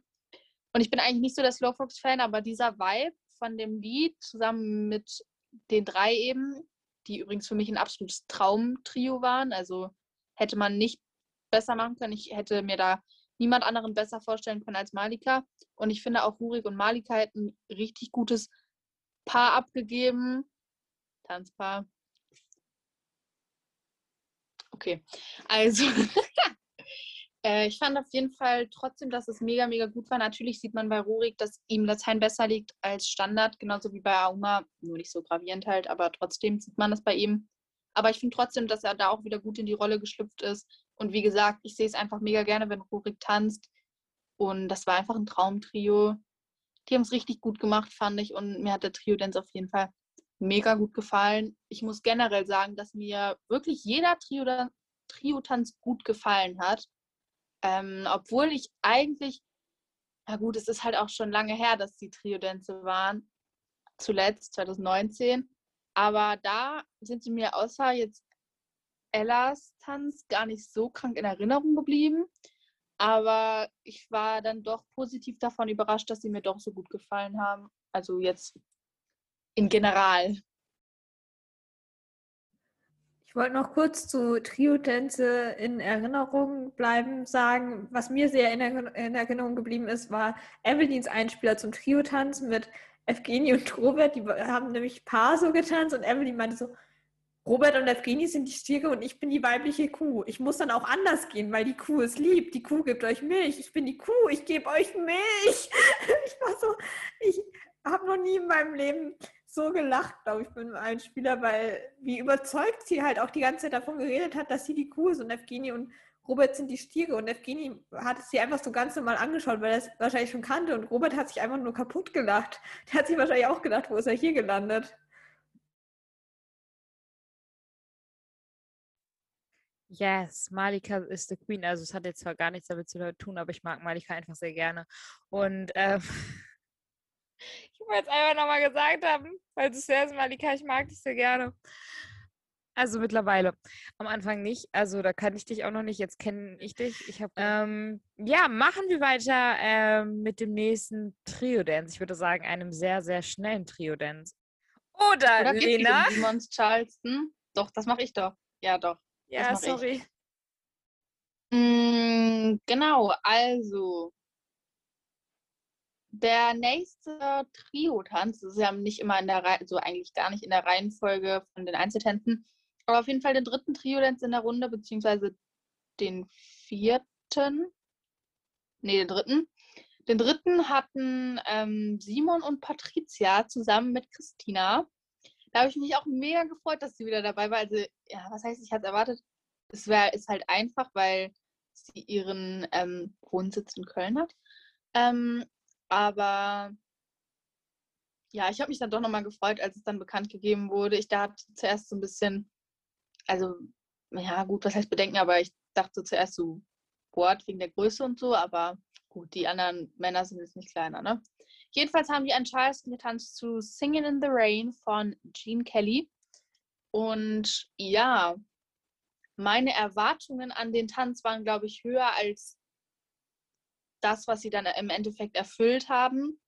Und ich bin eigentlich nicht so der Slowfox-Fan, aber dieser Vibe von dem Lied zusammen mit den drei eben, die übrigens für mich ein absolutes Traumtrio waren. Also hätte man nicht besser machen können. Ich hätte mir da niemand anderen besser vorstellen können als Malika. Und ich finde auch Rurik und Malika hätten ein richtig gutes Paar abgegeben. Tanzpaar. Okay, also äh, ich fand auf jeden Fall trotzdem, dass es mega, mega gut war. Natürlich sieht man bei Rurik, dass ihm Latein besser liegt als Standard, genauso wie bei Auma, nur nicht so gravierend halt, aber trotzdem sieht man das bei ihm. Aber ich finde trotzdem, dass er da auch wieder gut in die Rolle geschlüpft ist. Und wie gesagt, ich sehe es einfach mega gerne, wenn Rurik tanzt. Und das war einfach ein Traumtrio. Die haben es richtig gut gemacht, fand ich. Und mir hat der Trio-Dance auf jeden Fall mega gut gefallen. Ich muss generell sagen, dass mir wirklich jeder Trio-Tanz gut gefallen hat. Ähm, obwohl ich eigentlich, na gut, es ist halt auch schon lange her, dass die Trio-Dänze waren. Zuletzt, 2019. Aber da sind sie mir außer jetzt Ellas Tanz gar nicht so krank in Erinnerung geblieben. Aber ich war dann doch positiv davon überrascht, dass sie mir doch so gut gefallen haben. Also jetzt in General. Ich wollte noch kurz zu Trio-Tänze in Erinnerung bleiben, sagen, was mir sehr in, Erinnerung geblieben ist, war Evelyns Einspieler zum Trio-Tanz mit Evgenie und Robert. Die haben nämlich Paar so getanzt und Evelyn meinte so, Robert und Evgenie sind die Stiere und ich bin die weibliche Kuh. Ich muss dann auch anders gehen, weil die Kuh ist lieb. Die Kuh gibt euch Milch. Ich bin die Kuh, ich gebe euch Milch. Ich war so, ich habe noch nie in meinem Leben so gelacht, glaube ich, mit einem Spieler, weil wie überzeugt sie halt auch die ganze Zeit davon geredet hat, dass sie die Kuh ist und Evgenie und Robert sind die Stiere und Evgenie hat sie einfach so ganz normal angeschaut, weil er es wahrscheinlich schon kannte und Robert hat sich einfach nur kaputt gelacht. Der hat sich wahrscheinlich auch gedacht, wo ist er hier gelandet? Yes, Malika ist the Queen. Also es hat jetzt zwar gar nichts damit zu tun, aber ich mag Malika einfach sehr gerne. Und ähm, Ich wollte es einfach nochmal gesagt haben, weil du es erste Malika, ich mag dich sehr gerne. Also mittlerweile. Am Anfang nicht. Also da kann ich dich auch noch nicht. Jetzt kenne ich dich. Ich habe ähm, ja machen wir weiter ähm, mit dem nächsten Trio-Dance. Ich würde sagen einem sehr sehr schnellen Trio-Dance. Oder, Oder Lena? Simons Charleston. Doch, das mache ich doch. Ja, doch. Ja, sorry. Mm, genau. Also der nächste Trio-Tanz, das ist ja nicht immer in der Reihe, so eigentlich gar nicht in der Reihenfolge von den Einzeltänzen, aber auf jeden Fall den dritten Trio-Tanz in der Runde, beziehungsweise den vierten, nee, den dritten. Den dritten hatten ähm, Simon und Patricia zusammen mit Christina. Da habe ich mich auch mega gefreut, dass sie wieder dabei war. Also, ja, was heißt, ich hatte erwartet, es wär, ist halt einfach, weil sie ihren ähm, Wohnsitz in Köln hat. Ähm, aber ja, ich habe mich dann doch nochmal gefreut, als es dann bekannt gegeben wurde. Ich dachte zuerst so ein bisschen, also, ja, gut, was heißt Bedenken, aber ich dachte zuerst so, Wort wegen der Größe und so, aber gut, die anderen Männer sind jetzt nicht kleiner, ne? Jedenfalls haben die an Charleston getanzt zu Singing in the Rain von Gene Kelly. Und ja, meine Erwartungen an den Tanz waren, glaube ich, höher als das, was sie dann im Endeffekt erfüllt haben.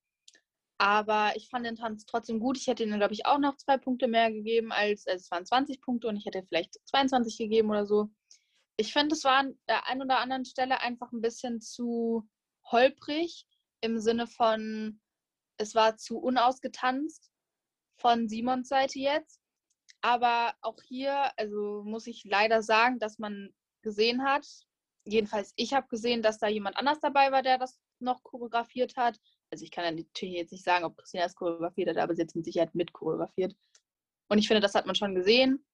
Aber ich fand den Tanz trotzdem gut. Ich hätte ihnen, glaube ich, auch noch zwei Punkte mehr gegeben als, also es waren 20 Punkte und ich hätte vielleicht 22 gegeben oder so. Ich finde, es war an der einen oder anderen Stelle einfach ein bisschen zu holprig im Sinne von, es war zu unausgetanzt von Simons Seite jetzt. Aber auch hier, also muss ich leider sagen, dass man gesehen hat, jedenfalls ich habe gesehen, dass da jemand anders dabei war, der das noch choreografiert hat. Also ich kann ja natürlich jetzt nicht sagen, ob Christina es choreografiert hat, aber sie hat mit Sicherheit mit choreografiert. Und ich finde, das hat man schon gesehen.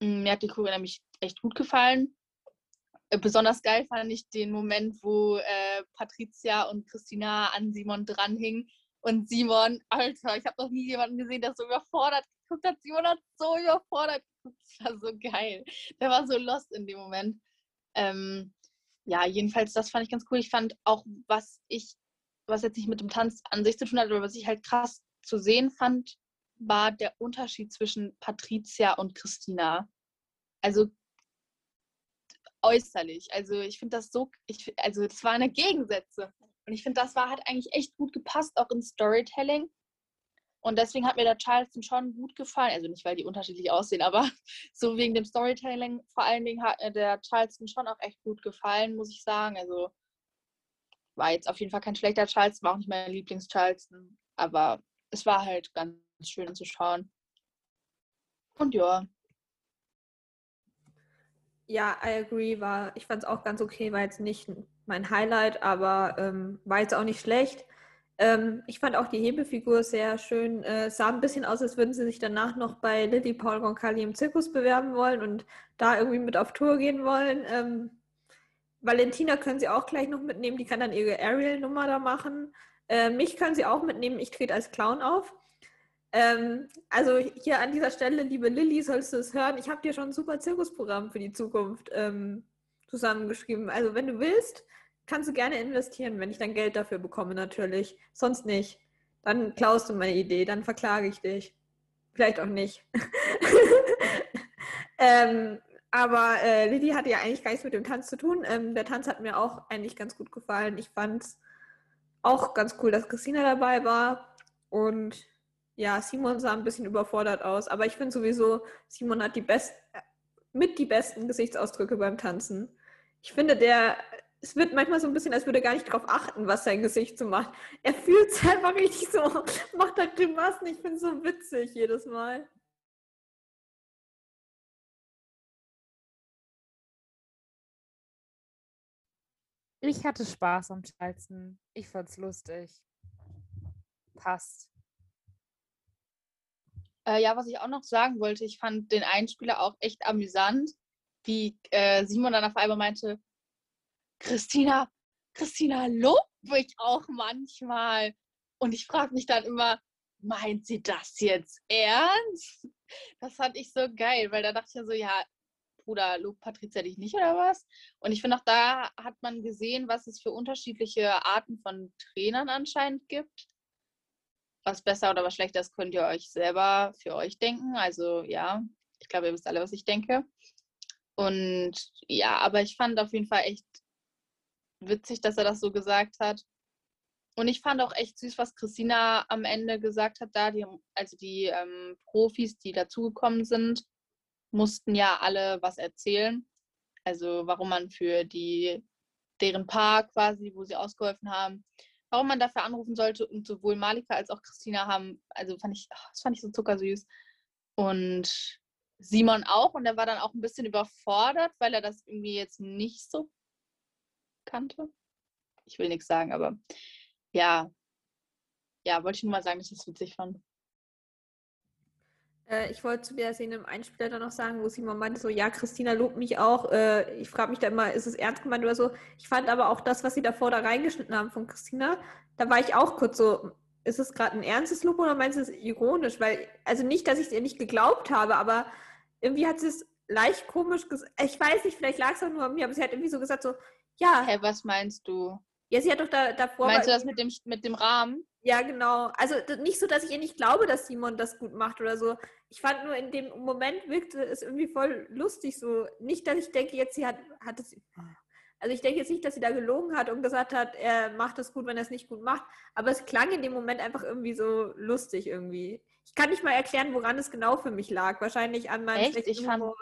Mm, mir hat die Choreo nämlich echt gut gefallen. Äh, besonders geil fand ich den Moment, wo äh, Patricia und Christina an Simon dranhingen. Und Simon, Alter, ich habe noch nie jemanden gesehen, der so überfordert geguckt hat. Simon hat so überfordert geguckt. Das war so geil. Der war so lost in dem Moment. Ähm, ja, jedenfalls, das fand ich ganz cool. Ich fand auch, was ich, was jetzt nicht mit dem Tanz an sich zu tun hat, aber was ich halt krass zu sehen fand, war der Unterschied zwischen Patricia und Christina. Also äußerlich. Also ich finde das so, ich, also das waren Gegensätze. Und ich finde, das war hat eigentlich echt gut gepasst, auch ins Storytelling. Und deswegen hat mir der Charleston schon gut gefallen. Also nicht, weil die unterschiedlich aussehen, aber so wegen dem Storytelling vor allen Dingen hat mir der Charleston schon auch echt gut gefallen, muss ich sagen. Also war jetzt auf jeden Fall kein schlechter Charleston, war auch nicht mein Lieblings-Charleston. Aber es war halt ganz schön anzuschauen. Und ja. Ja, I agree. War, ich fand es auch ganz okay, war jetzt nicht mein Highlight, aber ähm, war jetzt auch nicht schlecht. Ähm, ich fand auch die Hebefigur sehr schön. Äh, sah ein bisschen aus, als würden sie sich danach noch bei Lily Paul Roncalli im Zirkus bewerben wollen und da irgendwie mit auf Tour gehen wollen. Ähm, Valentina können sie auch gleich noch mitnehmen. Die kann dann ihre Ariel-Nummer da machen. Äh, mich können sie auch mitnehmen. Ich trete als Clown auf. Ähm, also hier an dieser Stelle, liebe Lilly, sollst du es hören. Ich habe dir schon ein super Zirkusprogramm für die Zukunft ähm, zusammengeschrieben. Also wenn du willst, kannst du gerne investieren, wenn ich dann Geld dafür bekomme, natürlich. Sonst nicht. Dann klaust du meine Idee, dann verklage ich dich. Vielleicht auch nicht. ähm, aber äh, Lilly hatte ja eigentlich gar nichts mit dem Tanz zu tun. Ähm, der Tanz hat mir auch eigentlich ganz gut gefallen. Ich fand es auch ganz cool, dass Christina dabei war. Und ja, Simon sah ein bisschen überfordert aus. Aber ich finde sowieso, Simon hat die best mit die besten Gesichtsausdrücke beim Tanzen. Ich finde, der es wird manchmal so ein bisschen, als würde er gar nicht darauf achten, was sein Gesicht so macht. Er fühlt es einfach richtig so, macht da Grimassen. Ich finde es so witzig jedes Mal. Ich hatte Spaß am Charleston. Ich fand's lustig. Passt. Äh, ja, was ich auch noch sagen wollte, ich fand den Einspieler auch echt amüsant, wie äh, Simon dann auf einmal meinte, Christina, Christina lobt mich auch manchmal. Und ich frage mich dann immer, meint sie das jetzt ernst? Das fand ich so geil, weil da dachte ich ja so, ja, Bruder, lobt Patricia dich nicht oder was? Und ich finde auch da hat man gesehen, was es für unterschiedliche Arten von Trainern anscheinend gibt. Was besser oder was schlechter ist, könnt ihr euch selber für euch denken. Also ja, ich glaube, ihr wisst alle, was ich denke. Und ja, aber ich fand auf jeden Fall echt witzig, dass er das so gesagt hat. Und ich fand auch echt süß, was Christina am Ende gesagt hat, da die, also die ähm, Profis, die dazugekommen sind, mussten ja alle was erzählen. Also warum man für die deren Paar quasi, wo sie ausgeholfen haben, warum man dafür anrufen sollte. Und sowohl Malika als auch Christina haben, also fand ich, das fand ich so zuckersüß. Und Simon auch. Und er war dann auch ein bisschen überfordert, weil er das irgendwie jetzt nicht so kannte. Ich will nichts sagen, aber ja, ja, wollte ich nur mal sagen, dass ich es witzig fand. Äh, ich wollte zu der Szene im Einspieler dann noch sagen, wo Simon meinte, so, ja, Christina lobt mich auch. Äh, ich frage mich da immer, ist es ernst gemeint oder so? Ich fand aber auch das, was sie davor da reingeschnitten haben von Christina, da war ich auch kurz so, ist es gerade ein ernstes Lob oder meinst du es ironisch? Weil, also nicht, dass ich es ihr nicht geglaubt habe, aber irgendwie hat sie es leicht komisch gesagt. Ich weiß nicht, vielleicht lag es auch nur an mir, aber sie hat irgendwie so gesagt, so, ja. Hä, hey, was meinst du? Ja, sie hat doch da, davor. Meinst du das mit dem, mit dem Rahmen? Ja, genau. Also nicht so, dass ich ihr nicht glaube, dass Simon das gut macht oder so. Ich fand nur in dem Moment wirkte es irgendwie voll lustig so. Nicht, dass ich denke, jetzt sie hat, hat es. Also ich denke jetzt nicht, dass sie da gelogen hat und gesagt hat, er macht es gut, wenn er es nicht gut macht. Aber es klang in dem Moment einfach irgendwie so lustig irgendwie. Ich kann nicht mal erklären, woran es genau für mich lag. Wahrscheinlich an meinem Echt? schlechten Ich fand- Humor.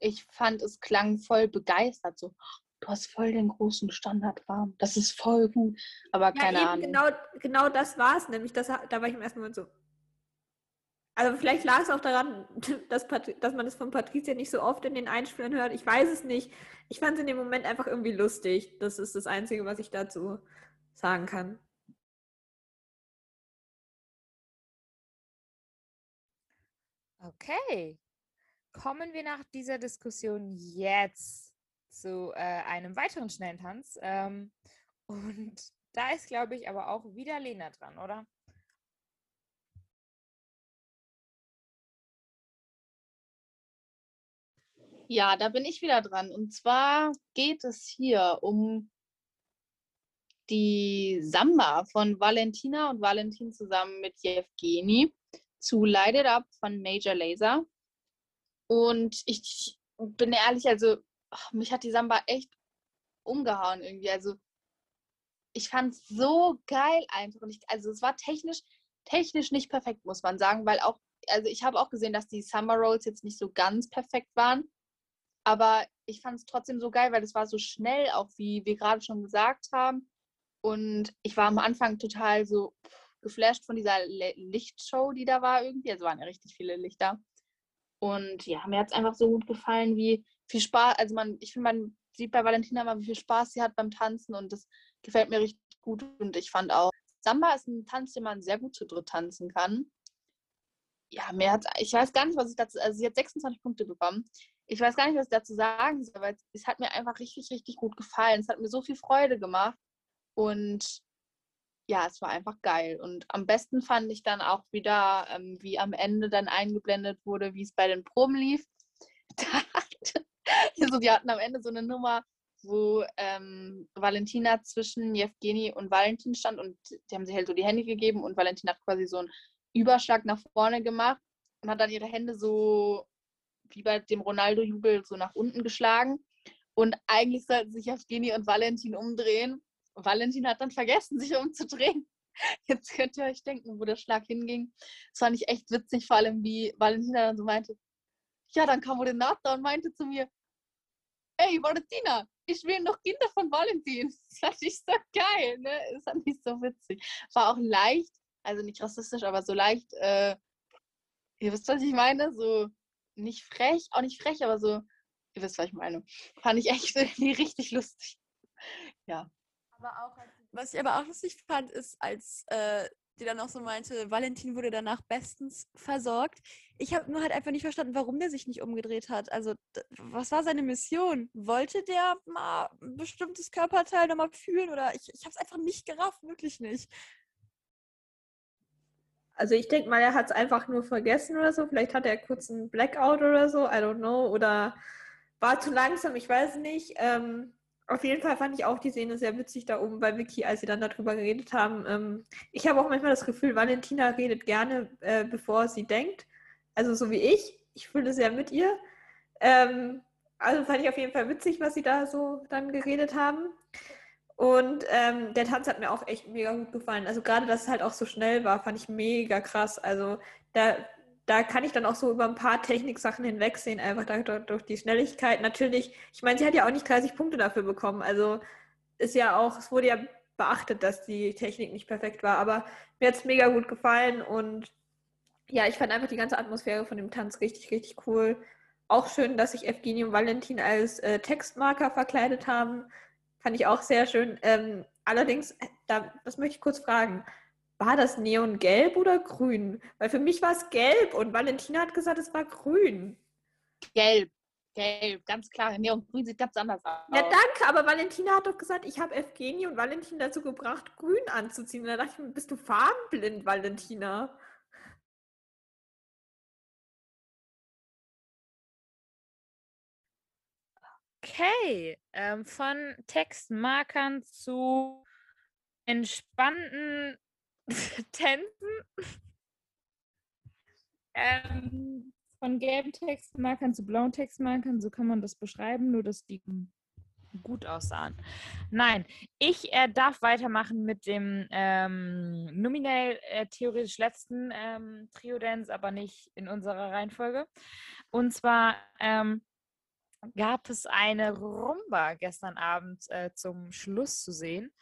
Ich fand, es klang voll begeistert. So, du hast voll den großen Standardrahmen. Das ist voll gut. Aber Ja, keine eben Ahnung. genau, genau das war es nämlich. Das, da war ich im ersten Moment so. Also vielleicht lag es auch daran, dass, Pat dass man es von Patricia nicht so oft in den Einspielern hört. Ich weiß es nicht. Ich fand es in dem Moment einfach irgendwie lustig. Das ist das Einzige, was ich dazu sagen kann. Okay. Kommen wir nach dieser Diskussion jetzt zu äh, einem weiteren schnellen Tanz. Ähm, und da ist, glaube ich, aber auch wieder Lena dran, oder? Ja, da bin ich wieder dran. Und zwar geht es hier um die Samba von Valentina und Valentin zusammen mit Yevgeni zu Light It Up von Major Laser. Und ich bin ehrlich, also mich hat die Samba echt umgehauen irgendwie. Also ich fand es so geil einfach. Und ich, also es war technisch, technisch nicht perfekt, muss man sagen, weil auch, also ich habe auch gesehen, dass die Summer Rolls jetzt nicht so ganz perfekt waren. Aber ich fand es trotzdem so geil, weil es war so schnell, auch wie wir gerade schon gesagt haben. Und ich war am Anfang total so geflasht von dieser Lichtshow, die da war irgendwie. Also waren ja richtig viele Lichter. Und ja, mir hat es einfach so gut gefallen, wie viel Spaß, also man, ich finde, man sieht bei Valentina mal, wie viel Spaß sie hat beim Tanzen und das gefällt mir richtig gut. Und ich fand auch, Samba ist ein Tanz, den man sehr gut zu dritt tanzen kann. Ja, mir hat ich weiß gar nicht, was ich dazu, also sie hat 26 Punkte bekommen. Ich weiß gar nicht, was ich dazu sagen soll, weil es hat mir einfach richtig, richtig gut gefallen. Es hat mir so viel Freude gemacht. Und ja, es war einfach geil. Und am besten fand ich dann auch wieder, ähm, wie am Ende dann eingeblendet wurde, wie es bei den Proben lief. Also die hatten am Ende so eine Nummer, wo ähm, Valentina zwischen Jewgeni und Valentin stand und die haben sich halt so die Hände gegeben und Valentina hat quasi so einen Überschlag nach vorne gemacht und hat dann ihre Hände so wie bei dem Ronaldo-Jubel so nach unten geschlagen. Und eigentlich sollten sich Jewgeni und Valentin umdrehen. Valentin hat dann vergessen, sich umzudrehen. Jetzt könnt ihr euch denken, wo der Schlag hinging. Das fand ich echt witzig, vor allem wie Valentina dann so meinte, ja, dann kam Renata und meinte zu mir, ey, Valentina, ich will noch Kinder von Valentin. Das fand ich so geil, ne? Das fand ich so witzig. War auch leicht, also nicht rassistisch, aber so leicht, äh, ihr wisst, was ich meine? So nicht frech, auch nicht frech, aber so, ihr wisst, was ich meine. Fand ich echt irgendwie richtig lustig. Ja. Aber auch, was ich aber auch lustig fand, ist, als äh, die dann auch so meinte, Valentin wurde danach bestens versorgt. Ich habe nur halt einfach nicht verstanden, warum der sich nicht umgedreht hat. Also, was war seine Mission? Wollte der mal ein bestimmtes Körperteil nochmal fühlen? Oder ich, ich habe es einfach nicht gerafft, wirklich nicht. Also ich denke mal, er hat es einfach nur vergessen oder so. Vielleicht hat er kurz einen Blackout oder so, I don't know. Oder war zu langsam, ich weiß nicht. Ähm, auf jeden Fall fand ich auch die Szene sehr witzig da oben bei Vicky, als sie dann darüber geredet haben. Ähm, ich habe auch manchmal das Gefühl, Valentina redet gerne, äh, bevor sie denkt. Also so wie ich. Ich fühle sehr mit ihr. Ähm, also fand ich auf jeden Fall witzig, was sie da so dann geredet haben. Und ähm, der Tanz hat mir auch echt mega gut gefallen. Also gerade, dass es halt auch so schnell war, fand ich mega krass. Also da, da kann ich dann auch so über ein paar Techniksachen hinwegsehen, einfach durch, durch die Schnelligkeit. Natürlich, ich meine, sie hat ja auch nicht 30 Punkte dafür bekommen. Also ist ja auch, es wurde ja beachtet, dass die Technik nicht perfekt war. Aber mir hat es mega gut gefallen und ja, ich fand einfach die ganze Atmosphäre von dem Tanz richtig, richtig cool. Auch schön, dass sich Evgeny und Valentin als äh, Textmarker verkleidet haben. Fand ich auch sehr schön. Ähm, allerdings, äh, da, das möchte ich kurz fragen. War das Neongelb oder grün? Weil für mich war es gelb und Valentina hat gesagt, es war grün. Gelb. Gelb, ganz klar. Neongrün sieht ganz anders aus. Ja, danke, aber Valentina hat doch gesagt, ich habe Evgeny und Valentin dazu gebracht, grün anzuziehen. Und da dachte ich mir, bist du farbenblind, Valentina? Okay, ähm, von Textmarkern zu entspannten Tänzen. ähm, von gelben Textmarkern zu blauen Textmarkern, so kann man das beschreiben, nur dass die gut aussahen. Nein, ich äh, darf weitermachen mit dem ähm, nominell äh, theoretisch letzten ähm, Trio-Dance, aber nicht in unserer Reihenfolge. Und zwar ähm, gab es eine Rumba gestern Abend äh, zum Schluss zu sehen.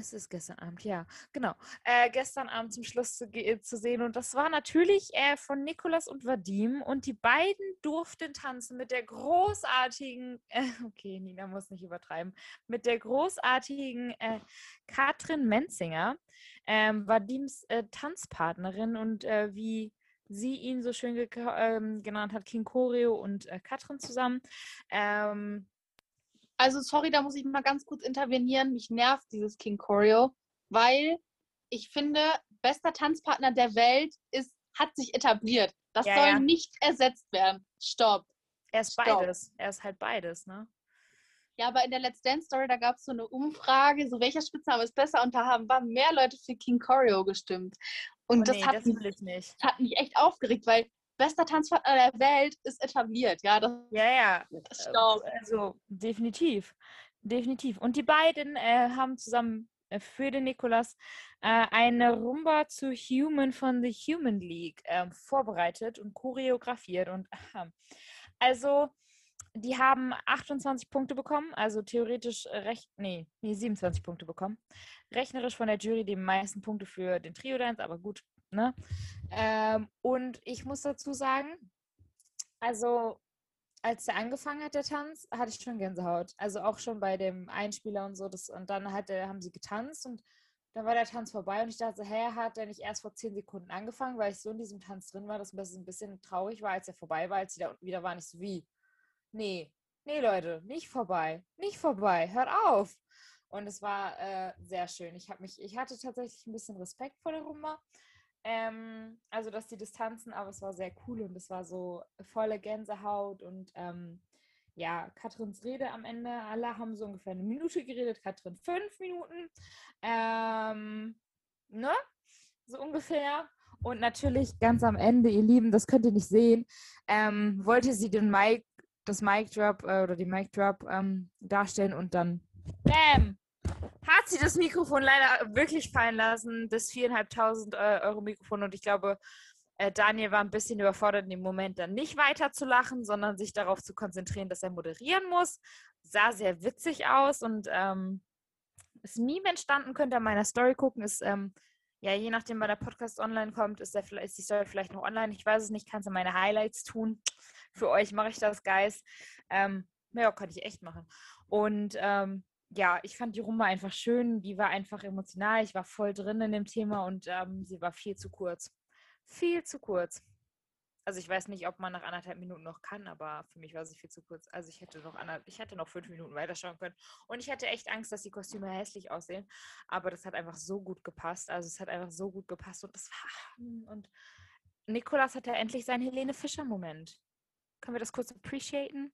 Es ist gestern Abend, ja, genau. Äh, gestern Abend zum Schluss zu, zu sehen. Und das war natürlich äh, von Nikolas und Vadim. Und die beiden durften tanzen mit der großartigen, äh, okay, Nina muss nicht übertreiben, mit der großartigen äh, Katrin Menzinger, ähm, Vadims äh, Tanzpartnerin. Und äh, wie sie ihn so schön ähm, genannt hat, King Choreo und Katrin zusammen. Ähm, also sorry, da muss ich mal ganz kurz intervenieren. Mich nervt dieses King Choreo, weil ich finde, bester Tanzpartner der Welt ist, hat sich etabliert. Das ja, soll ja. nicht ersetzt werden. Stopp. Er ist Stopp. beides. Er ist halt beides, ne? Ja, aber in der Let's Dance Story, da gab es so eine Umfrage, so welcher Spitzname ist besser und da haben waren mehr Leute für King Choreo gestimmt. Und oh, das, nee, hat das, mich, das hat mich echt aufgeregt, weil bester Tanzpartner der Welt ist etabliert. Ja, das, ja, ja. Das also definitiv. Definitiv. Und die beiden äh, haben zusammen äh, für den Nikolas äh, eine Rumba zu Human von The Human League ähm, vorbereitet und choreografiert. Und also, die haben 28 Punkte bekommen, also theoretisch recht, nee, nee, 27 Punkte bekommen. Rechnerisch von der Jury die meisten Punkte für den Trio-Dance, aber gut, Ne? Ähm, und ich muss dazu sagen, also als der angefangen hat, der Tanz, hatte ich schon Gänsehaut. Also auch schon bei dem Einspieler und so. Das, und dann hat der, haben sie getanzt und dann war der Tanz vorbei und ich dachte, hä, hat der nicht erst vor zehn Sekunden angefangen, weil ich so in diesem Tanz drin war, dass es ein bisschen traurig war, als er vorbei war, als sie da wieder war, nicht so wie, nee, nee, Leute, nicht vorbei, nicht vorbei, hört auf. Und es war äh, sehr schön. Ich, mich, ich hatte tatsächlich ein bisschen Respekt vor der Rumba, ähm, also, dass die Distanzen, aber es war sehr cool und es war so volle Gänsehaut und ähm, ja, Katrins Rede am Ende, alle haben so ungefähr eine Minute geredet, Katrin fünf Minuten. Ähm, ne? So ungefähr. Und natürlich ganz am Ende, ihr Lieben, das könnt ihr nicht sehen, ähm, wollte sie den Mic, das Mic Drop äh, oder die Mic Drop ähm, darstellen und dann Bam! Hat sie das Mikrofon leider wirklich fallen lassen, das 4.500 äh, Euro Mikrofon. Und ich glaube, äh, Daniel war ein bisschen überfordert in dem Moment, dann nicht weiter zu lachen, sondern sich darauf zu konzentrieren, dass er moderieren muss. Sah sehr witzig aus und ähm, ist Meme entstanden, könnt ihr in meiner Story gucken. Ist, ähm, ja, je nachdem, wann der Podcast online kommt, ist, der, ist die Story vielleicht noch online. Ich weiß es nicht, kannst du meine Highlights tun. Für euch mache ich das, Guys. Ähm, ja, kann ich echt machen. Und ähm, ja, ich fand die Rumba einfach schön. Die war einfach emotional. Ich war voll drin in dem Thema und ähm, sie war viel zu kurz. Viel zu kurz. Also ich weiß nicht, ob man nach anderthalb Minuten noch kann, aber für mich war sie viel zu kurz. Also ich hätte noch ich hätte noch fünf Minuten weiterschauen können. Und ich hatte echt Angst, dass die Kostüme hässlich aussehen. Aber das hat einfach so gut gepasst. Also es hat einfach so gut gepasst. Und das war. Und Nikolas hatte endlich seinen Helene Fischer-Moment. Können wir das kurz appreciaten?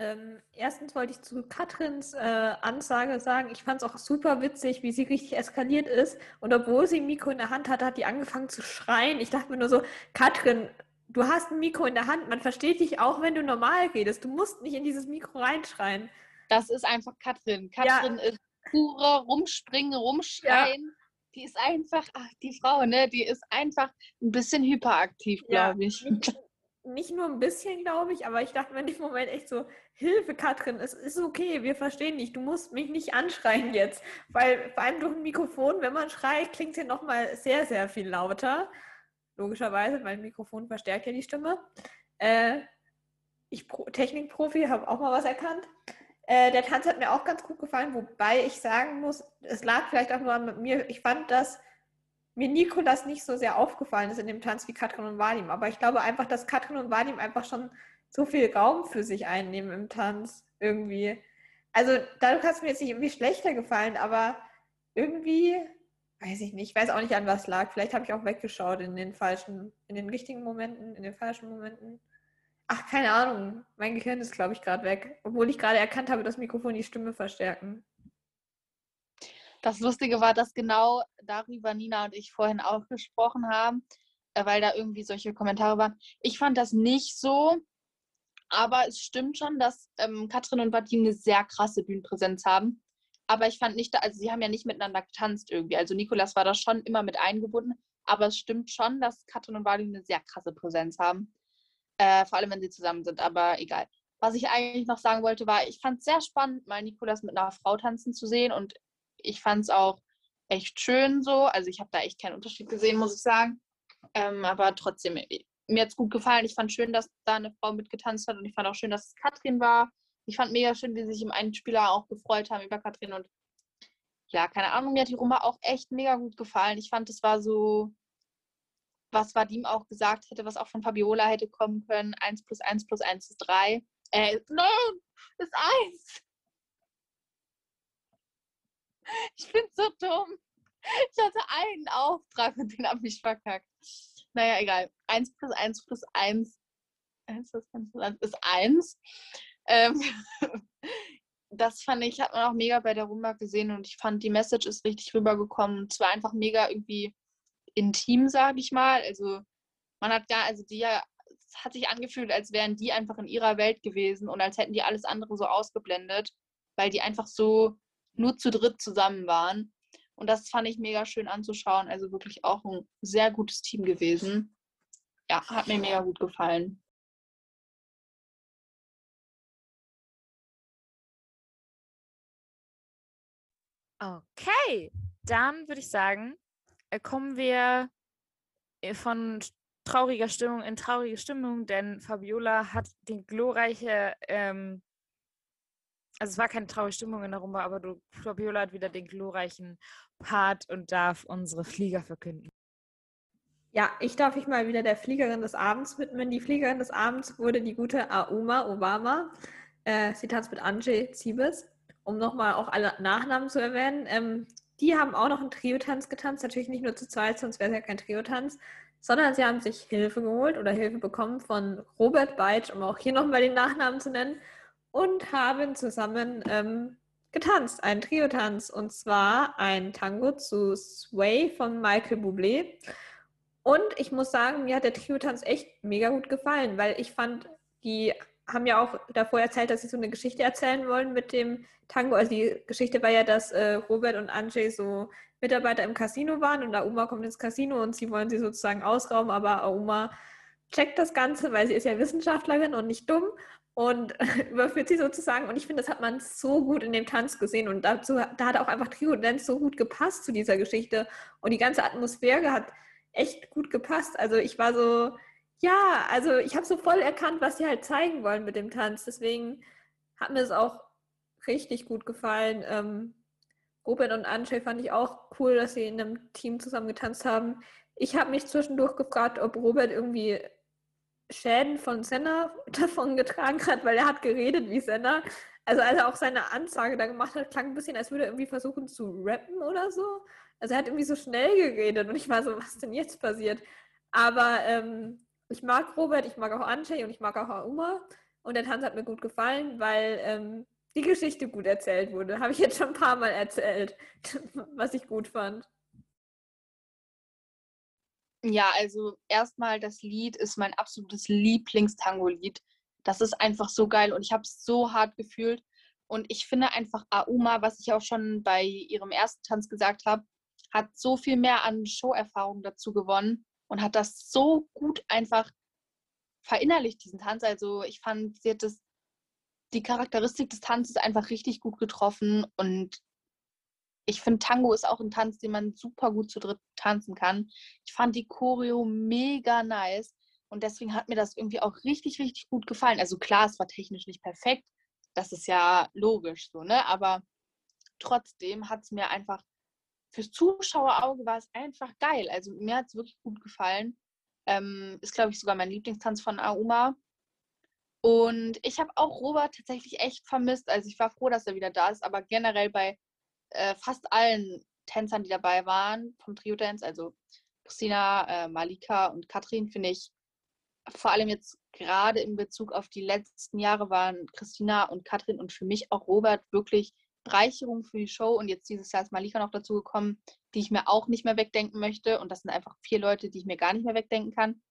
Ähm, erstens wollte ich zu Katrins äh, Ansage sagen, ich fand es auch super witzig, wie sie richtig eskaliert ist. Und obwohl sie ein Mikro in der Hand hatte, hat die angefangen zu schreien. Ich dachte mir nur so, Katrin, du hast ein Mikro in der Hand, man versteht dich auch, wenn du normal redest. Du musst nicht in dieses Mikro reinschreien. Das ist einfach Katrin. Katrin ja. ist purer Rumspringen, Rumschreien. Ja. Die ist einfach, ach, die Frau, ne, die ist einfach ein bisschen hyperaktiv, glaube ja. ich. Nicht, nur ein bisschen, glaube ich, aber ich dachte mir in dem Moment echt so, Hilfe, Katrin, es ist okay, wir verstehen dich, du musst mich nicht anschreien jetzt. Weil vor allem durch ein Mikrofon, wenn man schreit, klingt es ja nochmal sehr, sehr viel lauter. Logischerweise, weil ein Mikrofon verstärkt ja die Stimme. Äh, ich, Technikprofi, habe auch mal was erkannt. Äh, der Tanz hat mir auch ganz gut gefallen, wobei ich sagen muss, es lag vielleicht auch nur an mir. Ich fand, dass mir Nikolas nicht so sehr aufgefallen ist in dem Tanz wie Katrin und Vadim. Aber ich glaube einfach, dass Katrin und Vadim einfach schon so viel Raum für sich einnehmen im Tanz irgendwie. Also dadurch hat es mir jetzt nicht irgendwie schlechter gefallen, aber irgendwie, weiß ich nicht, ich weiß auch nicht, an was lag. Vielleicht habe ich auch weggeschaut in den falschen, in den richtigen Momenten, in den falschen Momenten. Ach, keine Ahnung. Mein Gehirn ist, glaube ich, gerade weg. Obwohl ich gerade erkannt habe, dass Mikrofon die Stimme verstärken. Das Lustige war, dass genau darüber Nina und ich vorhin auch gesprochen haben, äh, weil da irgendwie solche Kommentare waren. Ich fand das nicht so, aber es stimmt schon, dass ähm, Katrin und Vadim eine sehr krasse Bühnenpräsenz haben. Aber ich fand nicht, also sie haben ja nicht miteinander getanzt irgendwie. Also Nikolas war da schon immer mit eingebunden. Aber es stimmt schon, dass Katrin und Vadim eine sehr krasse Präsenz haben. Äh, vor allem, wenn sie zusammen sind, aber egal. Was ich eigentlich noch sagen wollte, war, ich fand es sehr spannend, mal Nikolas mit einer Frau tanzen zu sehen und ich fand es auch echt schön so. Also ich habe da echt keinen Unterschied gesehen, muss ich sagen. Ähm, aber trotzdem, mir hat es gut gefallen. Ich fand schön, dass da eine Frau mitgetanzt hat und ich fand auch schön, dass es Katrin war. Ich fand mega schön, wie sich im einen Spieler auch gefreut haben über Katrin und ja, keine Ahnung, mir hat die Rumba auch echt mega gut gefallen. Ich fand, es war so, was Vadim auch gesagt hätte, was auch von Fabiola hätte kommen können. 1 plus 1 plus 1 ist 3. Äh, nein, ist 1. Ich bin so dumm. Ich hatte einen Auftrag und den habe ich verkackt. Naja, egal. 1 plus 1 plus 1, 1 plus 1 plus 1 ist 1. Ähm, das fand ich, hat man auch mega bei der Rumba gesehen und ich fand, die Message ist richtig rübergekommen. Es war einfach mega irgendwie intim, sage ich mal. Also man hat gar, also die ja, es hat sich angefühlt, als wären die einfach in ihrer Welt gewesen und als hätten die alles andere so ausgeblendet, weil die einfach so nur zu dritt zusammen waren. Und das fand ich mega schön anzuschauen. Also wirklich auch ein sehr gutes Team gewesen. Ja, hat mir mega gut gefallen. Okay, dann würde ich sagen, äh, kommen wir äh, von trauriger Stimmung in traurige Stimmung, denn Fabiola hat den glorreiche, ähm, also es war keine traurige Stimmung in der Rumba, aber du, Fabiola hat wieder den glorreichen Part und darf unsere Flieger verkünden. Ja, ich darf mich mal wieder der Fliegerin des Abends widmen. Die Fliegerin des Abends wurde die gute Auma Obama. Äh, sie tanzt mit Anjay Ziebes, um nochmal auch alle Nachnamen zu erwähnen. Ähm, die haben auch noch einen Trio-Tanz getanzt, natürlich nicht nur zu zweit, sonst wäre es ja kein Trio-Tanz, sondern sie haben sich Hilfe geholt oder Hilfe bekommen von Robert Beitsch, um auch hier nochmal den Nachnamen zu nennen, und haben zusammen ähm, getanzt, einen Trio-Tanz, und zwar ein Tango zu Sway von Michael Bublé. Und ich muss sagen, mir hat der Trio-Tanz echt mega gut gefallen, weil ich fand, die haben ja auch davor erzählt, dass sie so eine Geschichte erzählen wollen mit dem Tango. Also die Geschichte war ja, dass äh, Robert und Anjay so Mitarbeiter im Casino waren und Auma kommt ins Casino und sie wollen sie sozusagen ausrauben, aber Auma checkt das Ganze, weil sie ist ja Wissenschaftlerin und nicht dumm und überführt sie sozusagen. Und ich finde, das hat man so gut in dem Tanz gesehen und dazu, da hat auch einfach Trio Dance so gut gepasst zu dieser Geschichte und die ganze Atmosphäre hat echt gut gepasst. Also ich war so, ja, also ich habe so voll erkannt, was sie halt zeigen wollen mit dem Tanz. Deswegen hat mir es auch richtig gut gefallen. Ähm, Robert und Anshay fand ich auch cool, dass sie in einem Team zusammen getanzt haben. Ich habe mich zwischendurch gefragt, ob Robert irgendwie Schäden von Senna davon getragen hat, weil er hat geredet wie Senna. Also als er auch seine Ansage da gemacht hat, klang ein bisschen, als würde er irgendwie versuchen zu rappen oder so. Also er hat irgendwie so schnell geredet und ich war so, was denn jetzt passiert? Aber ähm, ich mag Robert, ich mag auch Anche und ich mag auch Auma. Und der Tanz hat mir gut gefallen, weil ähm, die Geschichte gut erzählt wurde. Habe ich jetzt schon ein paar Mal erzählt, was ich gut fand. Ja, also erstmal das Lied ist mein absolutes Lieblingstango-Lied. Das ist einfach so geil und ich habe es so hart gefühlt. Und ich finde einfach Auma, was ich auch schon bei ihrem ersten Tanz gesagt habe, hat so viel mehr an Show-Erfahrung dazu gewonnen und hat das so gut einfach verinnerlicht, diesen Tanz. Also ich fand, sie hat das, die Charakteristik des Tanzes einfach richtig gut getroffen und ich finde, Tango ist auch ein Tanz, den man super gut zu dritt tanzen kann. Ich fand die Choreo mega nice und deswegen hat mir das irgendwie auch richtig, richtig gut gefallen. Also klar, es war technisch nicht perfekt, das ist ja logisch so, ne? Aber trotzdem hat es mir einfach fürs Zuschauerauge war es einfach geil. Also mir hat es wirklich gut gefallen. Ähm, ist, glaube ich, sogar mein Lieblingstanz von Auma. Und ich habe auch Robert tatsächlich echt vermisst. Also ich war froh, dass er wieder da ist, aber generell bei äh, fast allen Tänzern, die dabei waren vom Trio Dance, also Christina, äh, Malika und Katrin, finde ich, vor allem jetzt gerade in Bezug auf die letzten Jahre waren Christina und Katrin und für mich auch Robert wirklich Bereicherung für die Show. Und jetzt dieses Jahr ist Malika noch dazu gekommen, die ich mir auch nicht mehr wegdenken möchte. Und das sind einfach vier Leute, die ich mir gar nicht mehr wegdenken kann.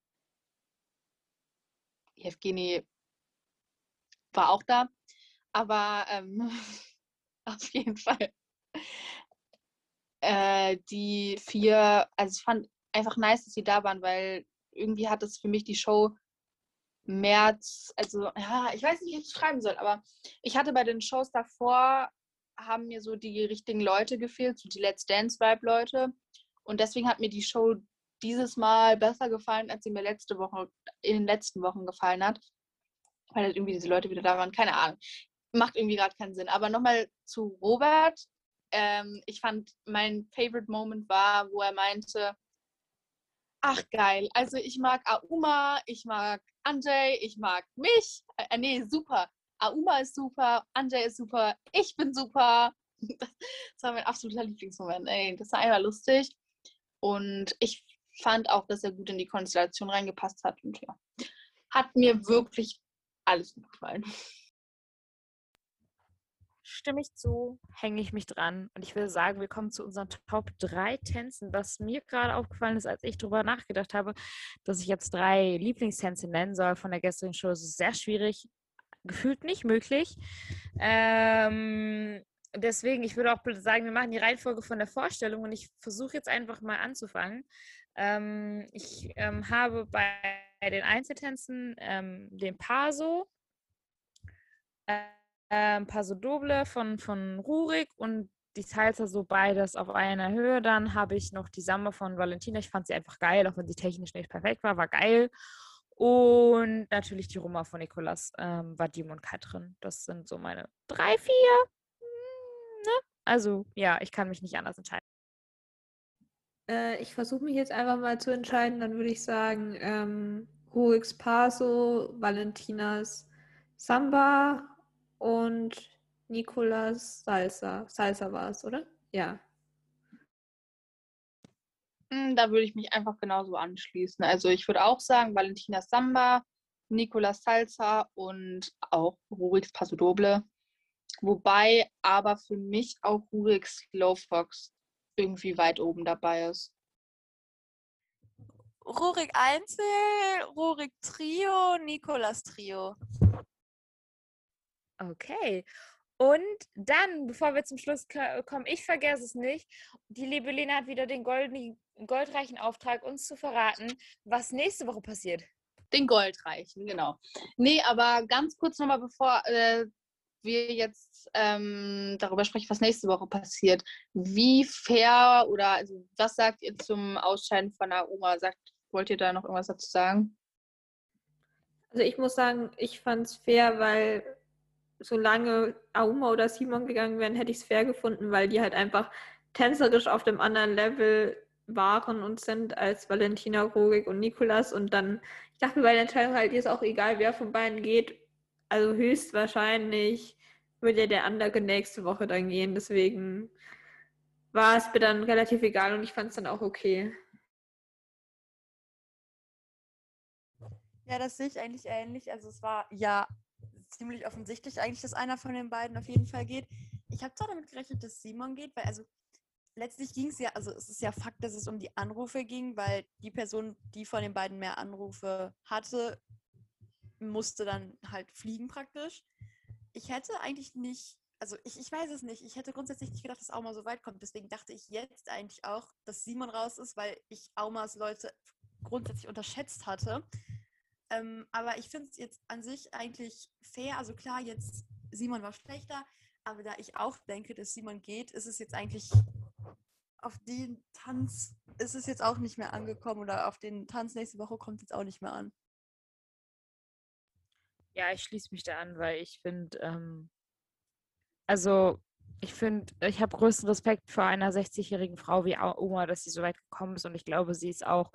Evgeni war auch da. Aber ähm, auf jeden Fall. Äh, die vier, also ich fand einfach nice, dass sie da waren, weil irgendwie hat es für mich die Show März, also ja, ich weiß nicht, wie ich es schreiben soll, aber ich hatte bei den Shows davor, haben mir so die richtigen Leute gefehlt, so die Let's Dance Vibe Leute. Und deswegen hat mir die Show dieses Mal besser gefallen, als sie mir letzte Woche, in den letzten Wochen gefallen hat. Weil halt irgendwie diese Leute wieder da waren. Keine Ahnung. Macht irgendwie gerade keinen Sinn. Aber nochmal zu Robert. Ähm, ich fand, mein Favorite Moment war, wo er meinte, ach geil, also ich mag Auma, ich mag Anjay, ich mag mich. Äh, nee, super. Auma ist super, Anjay ist super, ich bin super. Das war mein absoluter Lieblingsmoment. Ey, das war einfach lustig. Und ich fand auch, dass er gut in die Konstellation reingepasst hat. Und ja, hat mir wirklich alles gut gefallen stimme ich zu, hänge ich mich dran. Und ich würde sagen, wir kommen zu unseren Top 3 Tänzen. Was mir gerade aufgefallen ist, als ich darüber nachgedacht habe, dass ich jetzt drei Lieblingstänze nennen soll von der gestrigen Show, ist sehr schwierig. Gefühlt nicht möglich. Ähm, deswegen, ich würde auch sagen, wir machen die Reihenfolge von der Vorstellung und ich versuche jetzt einfach mal anzufangen. Ähm, ich ähm, habe bei den Einzeltänzen ähm, den Paso. Äh, ähm, Paso Doble von, von Rurik und die Salsa so beides auf einer Höhe. Dann habe ich noch die Samba von Valentina. Ich fand sie einfach geil, auch wenn sie technisch nicht perfekt war, war geil. Und natürlich die Roma von Nicolas, ähm, Vadim und Katrin. Das sind so meine drei, vier. Hm, ne? Also ja, ich kann mich nicht anders entscheiden. Äh, ich versuche mich jetzt einfach mal zu entscheiden. Dann würde ich sagen, ähm, Ruriks Paso, Valentinas Samba und Nicolas Salsa. Salsa war es, oder? Ja. Hm, da würde ich mich einfach genauso anschließen. Also ich würde auch sagen, Valentina Samba, Nicolas Salsa und auch Rurix Paso Doble. Wobei aber für mich auch Rurix Slow Fox irgendwie weit oben dabei ist. Rurik Einzel, Rurik Trio, Nikolas Trio. Okay. Und dann, bevor wir zum Schluss kommen, ich vergesse es nicht, die liebe Lena hat wieder den goldenen, goldreichen Auftrag, uns zu verraten, was nächste Woche passiert. Den goldreichen, genau. Nee, aber ganz kurz nochmal, bevor äh, wir jetzt ähm, darüber sprechen, was nächste Woche passiert. Wie fair oder also was sagt ihr zum Ausscheiden von der Oma? Sagt, wollt ihr da noch irgendwas dazu sagen? Also ich muss sagen, ich fand es fair, weil solange Auma oder Simon gegangen wären, hätte ich es fair gefunden, weil die halt einfach tänzerisch auf dem anderen Level waren und sind als Valentina Rogik und Nikolas. Und dann, ich dachte mir bei der Entscheidung halt, ist auch egal, wer von beiden geht. Also höchstwahrscheinlich würde der andere nächste Woche dann gehen. Deswegen war es mir dann relativ egal und ich fand es dann auch okay. Ja, das sehe ich eigentlich ähnlich. Also es war ja ziemlich offensichtlich eigentlich, dass einer von den beiden auf jeden Fall geht. Ich habe zwar damit gerechnet, dass Simon geht, weil also letztlich ging es ja, also es ist ja Fakt, dass es um die Anrufe ging, weil die Person, die von den beiden mehr Anrufe hatte, musste dann halt fliegen praktisch. Ich hätte eigentlich nicht, also ich, ich weiß es nicht, ich hätte grundsätzlich nicht gedacht, dass Auma so weit kommt. Deswegen dachte ich jetzt eigentlich auch, dass Simon raus ist, weil ich Aumas Leute grundsätzlich unterschätzt hatte. Ähm, aber ich finde es jetzt an sich eigentlich fair. Also klar, jetzt Simon war schlechter, aber da ich auch denke, dass Simon geht, ist es jetzt eigentlich auf den Tanz ist es jetzt auch nicht mehr angekommen oder auf den Tanz nächste Woche kommt es jetzt auch nicht mehr an. Ja, ich schließe mich da an, weil ich finde, ähm, also ich finde, ich habe größten Respekt vor einer 60-jährigen Frau wie Oma, dass sie so weit gekommen ist und ich glaube, sie ist auch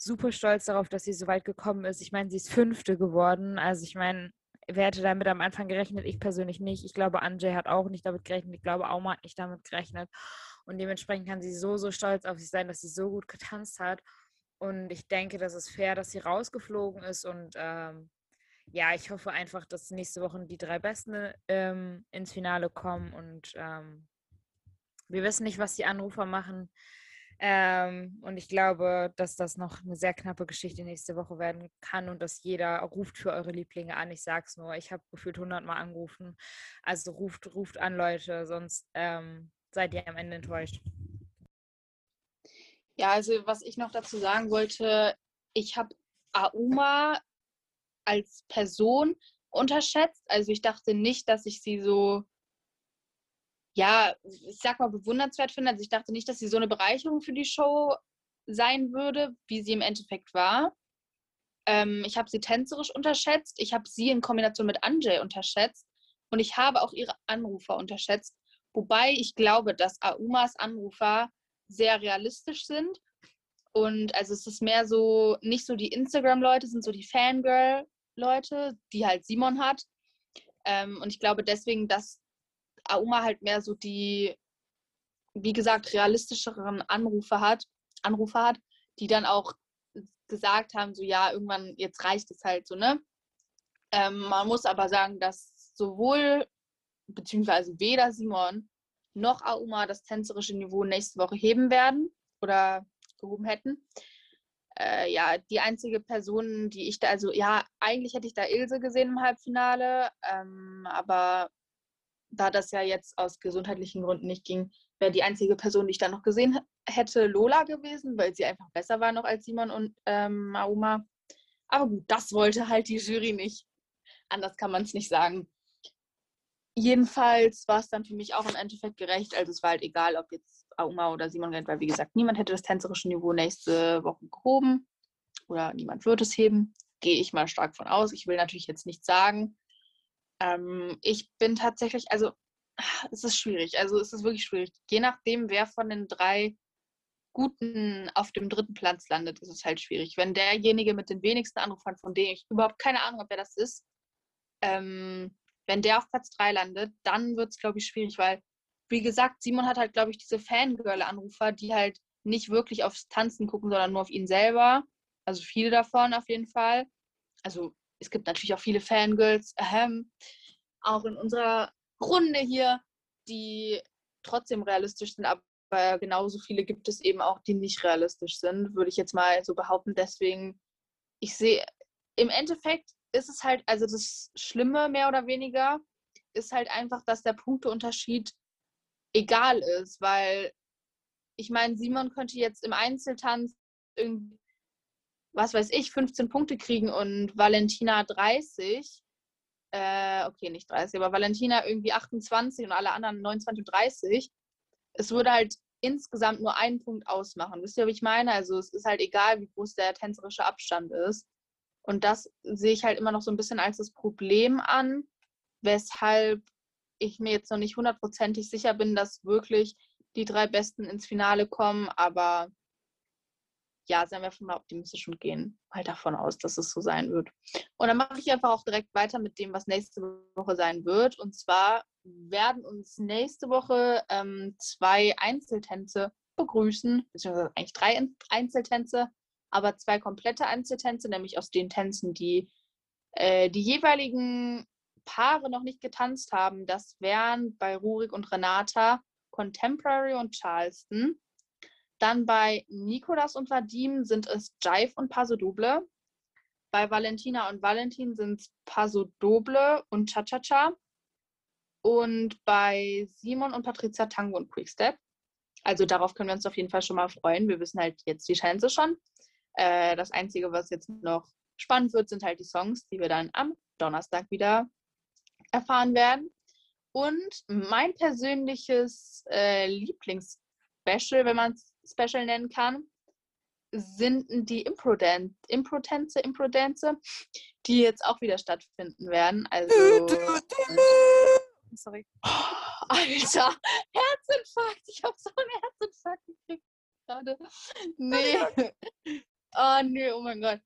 super stolz darauf, dass sie so weit gekommen ist. Ich meine, sie ist Fünfte geworden. Also ich meine, wer hätte damit am Anfang gerechnet? Ich persönlich nicht. Ich glaube, Anjay hat auch nicht damit gerechnet. Ich glaube, Auma hat nicht damit gerechnet. Und dementsprechend kann sie so, so stolz auf sich sein, dass sie so gut getanzt hat. Und ich denke, das ist fair, dass sie rausgeflogen ist. Und ähm, ja, ich hoffe einfach, dass nächste Woche die drei Besten ähm, ins Finale kommen. Und ähm, wir wissen nicht, was die Anrufer machen. Ähm, und ich glaube, dass das noch eine sehr knappe Geschichte nächste Woche werden kann und dass jeder ruft für eure Lieblinge an. Ich sag's nur, ich habe gefühlt 100 Mal angerufen. Also ruft, ruft an, Leute, sonst ähm, seid ihr am Ende enttäuscht. Ja, also was ich noch dazu sagen wollte, ich habe Auma als Person unterschätzt. Also ich dachte nicht, dass ich sie so ja, ich sag mal, bewundernswert finde. Also ich dachte nicht, dass sie so eine Bereicherung für die Show sein würde, wie sie im Endeffekt war. Ähm, ich habe sie tänzerisch unterschätzt. Ich habe sie in Kombination mit Anjay unterschätzt. Und ich habe auch ihre Anrufer unterschätzt. Wobei ich glaube, dass Aumas Anrufer sehr realistisch sind. Und also es ist mehr so, nicht so die Instagram-Leute, sind so die Fangirl-Leute, die halt Simon hat. Ähm, und ich glaube deswegen, dass Auma halt mehr so die, wie gesagt, realistischeren Anrufe hat, Anrufe hat, die dann auch gesagt haben, so ja, irgendwann, jetzt reicht es halt so, ne? Ähm, man muss aber sagen, dass sowohl, beziehungsweise weder Simon noch Auma das tänzerische Niveau nächste Woche heben werden oder gehoben hätten. Äh, ja, die einzige Person, die ich da, also ja, eigentlich hätte ich da Ilse gesehen im Halbfinale, ähm, aber da das ja jetzt aus gesundheitlichen Gründen nicht ging, wäre die einzige Person, die ich dann noch gesehen hätte, Lola gewesen, weil sie einfach besser war noch als Simon und ähm, Auma. Aber gut, das wollte halt die Jury nicht. Anders kann man es nicht sagen. Jedenfalls war es dann für mich auch im Endeffekt gerecht. Also es war halt egal, ob jetzt Auma oder Simon rennt, weil wie gesagt, niemand hätte das tänzerische Niveau nächste Woche gehoben oder niemand wird es heben. Gehe ich mal stark von aus. Ich will natürlich jetzt nicht sagen, ähm, ich bin tatsächlich, also es ist schwierig. Also es ist wirklich schwierig. Je nachdem, wer von den drei Guten auf dem dritten Platz landet, ist es halt schwierig. Wenn derjenige mit den wenigsten Anrufern, von dem ich überhaupt keine Ahnung habe, wer das ist, ähm, wenn der auf Platz 3 landet, dann wird es, glaube ich, schwierig, weil, wie gesagt, Simon hat halt, glaube ich, diese Fangirl-Anrufer, die halt nicht wirklich aufs Tanzen gucken, sondern nur auf ihn selber. Also viele davon auf jeden Fall. Also es gibt natürlich auch viele Fangirls, ähm, auch in unserer Runde hier, die trotzdem realistisch sind, aber genauso viele gibt es eben auch, die nicht realistisch sind, würde ich jetzt mal so behaupten. Deswegen, ich sehe, im Endeffekt ist es halt, also das Schlimme mehr oder weniger, ist halt einfach, dass der Punkteunterschied egal ist, weil ich meine, Simon könnte jetzt im Einzeltanz irgendwie was weiß ich, 15 Punkte kriegen und Valentina 30. Äh, okay, nicht 30, aber Valentina irgendwie 28 und alle anderen 29 und 30. Es würde halt insgesamt nur einen Punkt ausmachen. Wisst ihr, was ich meine? Also es ist halt egal, wie groß der tänzerische Abstand ist. Und das sehe ich halt immer noch so ein bisschen als das Problem an, weshalb ich mir jetzt noch nicht hundertprozentig sicher bin, dass wirklich die drei Besten ins Finale kommen. Aber ja, seien wir mal optimistisch und gehen halt davon aus, dass es so sein wird. Und dann mache ich einfach auch direkt weiter mit dem, was nächste Woche sein wird. Und zwar werden uns nächste Woche ähm, zwei Einzeltänze begrüßen, beziehungsweise eigentlich drei Einzeltänze, aber zwei komplette Einzeltänze, nämlich aus den Tänzen, die äh, die jeweiligen Paare noch nicht getanzt haben. Das wären bei Rurik und Renata Contemporary und Charleston. Dann bei Nikolas und Vadim sind es Jive und Paso Doble. Bei Valentina und Valentin sind es Paso Doble und Cha-Cha-Cha. Und bei Simon und Patricia Tango und Quickstep. Also darauf können wir uns auf jeden Fall schon mal freuen. Wir wissen halt jetzt die Tänze schon. Äh, das Einzige, was jetzt noch spannend wird, sind halt die Songs, die wir dann am Donnerstag wieder erfahren werden. Und mein persönliches äh, Lieblingsspecial, wenn man es Special nennen kann, sind die Improdance, Improdance, Improdance, die jetzt auch wieder stattfinden werden. Also. Sorry. Oh, Alter, Herzinfarkt. Ich habe so einen Herzinfarkt gekriegt gerade. Nee. Oh, nee, oh mein Gott.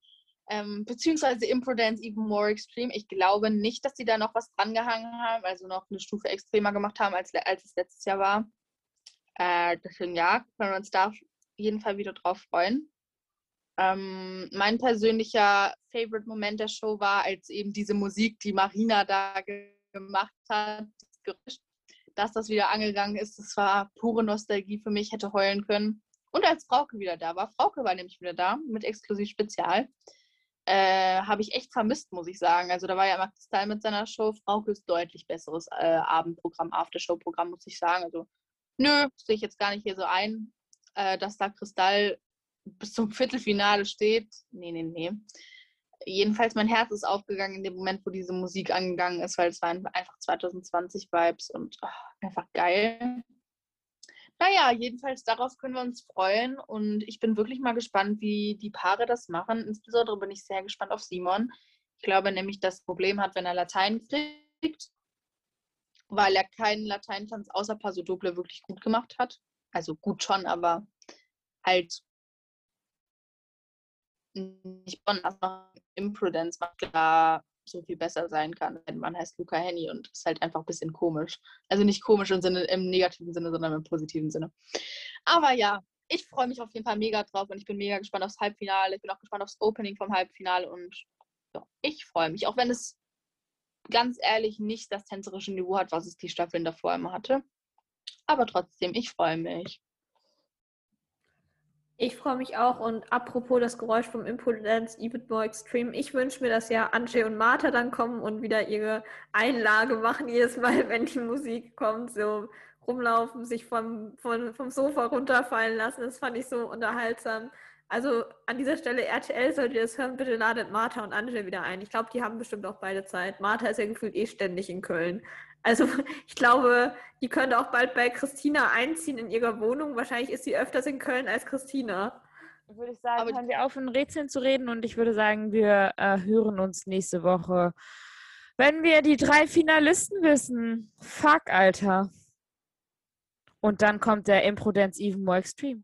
Ähm, beziehungsweise Improdance even more extreme. Ich glaube nicht, dass sie da noch was dran gehangen haben, also noch eine Stufe extremer gemacht haben, als, als es letztes Jahr war. Äh, deswegen ja, können wir uns da auf jeden Fall wieder drauf freuen. Ähm, mein persönlicher Favorite-Moment der Show war, als eben diese Musik, die Marina da ge gemacht hat, das Geräusch, dass das wieder angegangen ist. Das war pure Nostalgie für mich, hätte heulen können. Und als Frauke wieder da war, Frauke war nämlich wieder da mit exklusiv Spezial, äh, habe ich echt vermisst, muss ich sagen. Also da war ja immer Kristall mit seiner Show. Frauke ist deutlich besseres äh, Abendprogramm, Aftershow-Programm, muss ich sagen. Also nö, sehe ich jetzt gar nicht hier so ein, äh, dass da Kristall bis zum Viertelfinale steht. Nee, nee, nee. Jedenfalls mein Herz ist aufgegangen in dem Moment, wo diese Musik angegangen ist, weil es waren einfach 2020 Vibes und oh, einfach geil. Naja, jedenfalls darauf können wir uns freuen und ich bin wirklich mal gespannt, wie die Paare das machen. Insbesondere bin ich sehr gespannt auf Simon. Ich glaube nämlich, das Problem hat, wenn er Latein kriegt, weil er keinen Lateintanz außer Paso Doble wirklich gut gemacht hat. Also gut schon, aber halt nicht von Imprudence klar so viel besser sein kann. Man heißt Luca Henny und ist halt einfach ein bisschen komisch. Also nicht komisch im, Sinne, im negativen Sinne, sondern im positiven Sinne. Aber ja, ich freue mich auf jeden Fall mega drauf und ich bin mega gespannt aufs Halbfinale. Ich bin auch gespannt aufs Opening vom Halbfinale und ja, ich freue mich. Auch wenn es ganz ehrlich nicht das tänzerische Niveau hat, was es die Staffeln davor immer hatte. Aber trotzdem, ich freue mich. Ich freue mich auch und apropos das Geräusch vom Impudence Even More Extreme, ich wünsche mir, dass ja Anje und Martha dann kommen und wieder ihre Einlage machen, jedes Mal, wenn die Musik kommt, so rumlaufen, sich vom, vom, vom Sofa runterfallen lassen. Das fand ich so unterhaltsam. Also an dieser Stelle, RTL, solltet ihr das hören, bitte ladet Martha und Angel wieder ein. Ich glaube, die haben bestimmt auch beide Zeit. Martha ist ja gefühlt eh ständig in Köln. Also ich glaube, die könnte auch bald bei Christina einziehen in ihrer Wohnung. Wahrscheinlich ist sie öfters in Köln als Christina. Würde ich sagen, Aber hören wir auf, in Rätseln zu reden und ich würde sagen, wir äh, hören uns nächste Woche, wenn wir die drei Finalisten wissen. Fuck, Alter. Und dann kommt der Imprudenz Even More Extreme.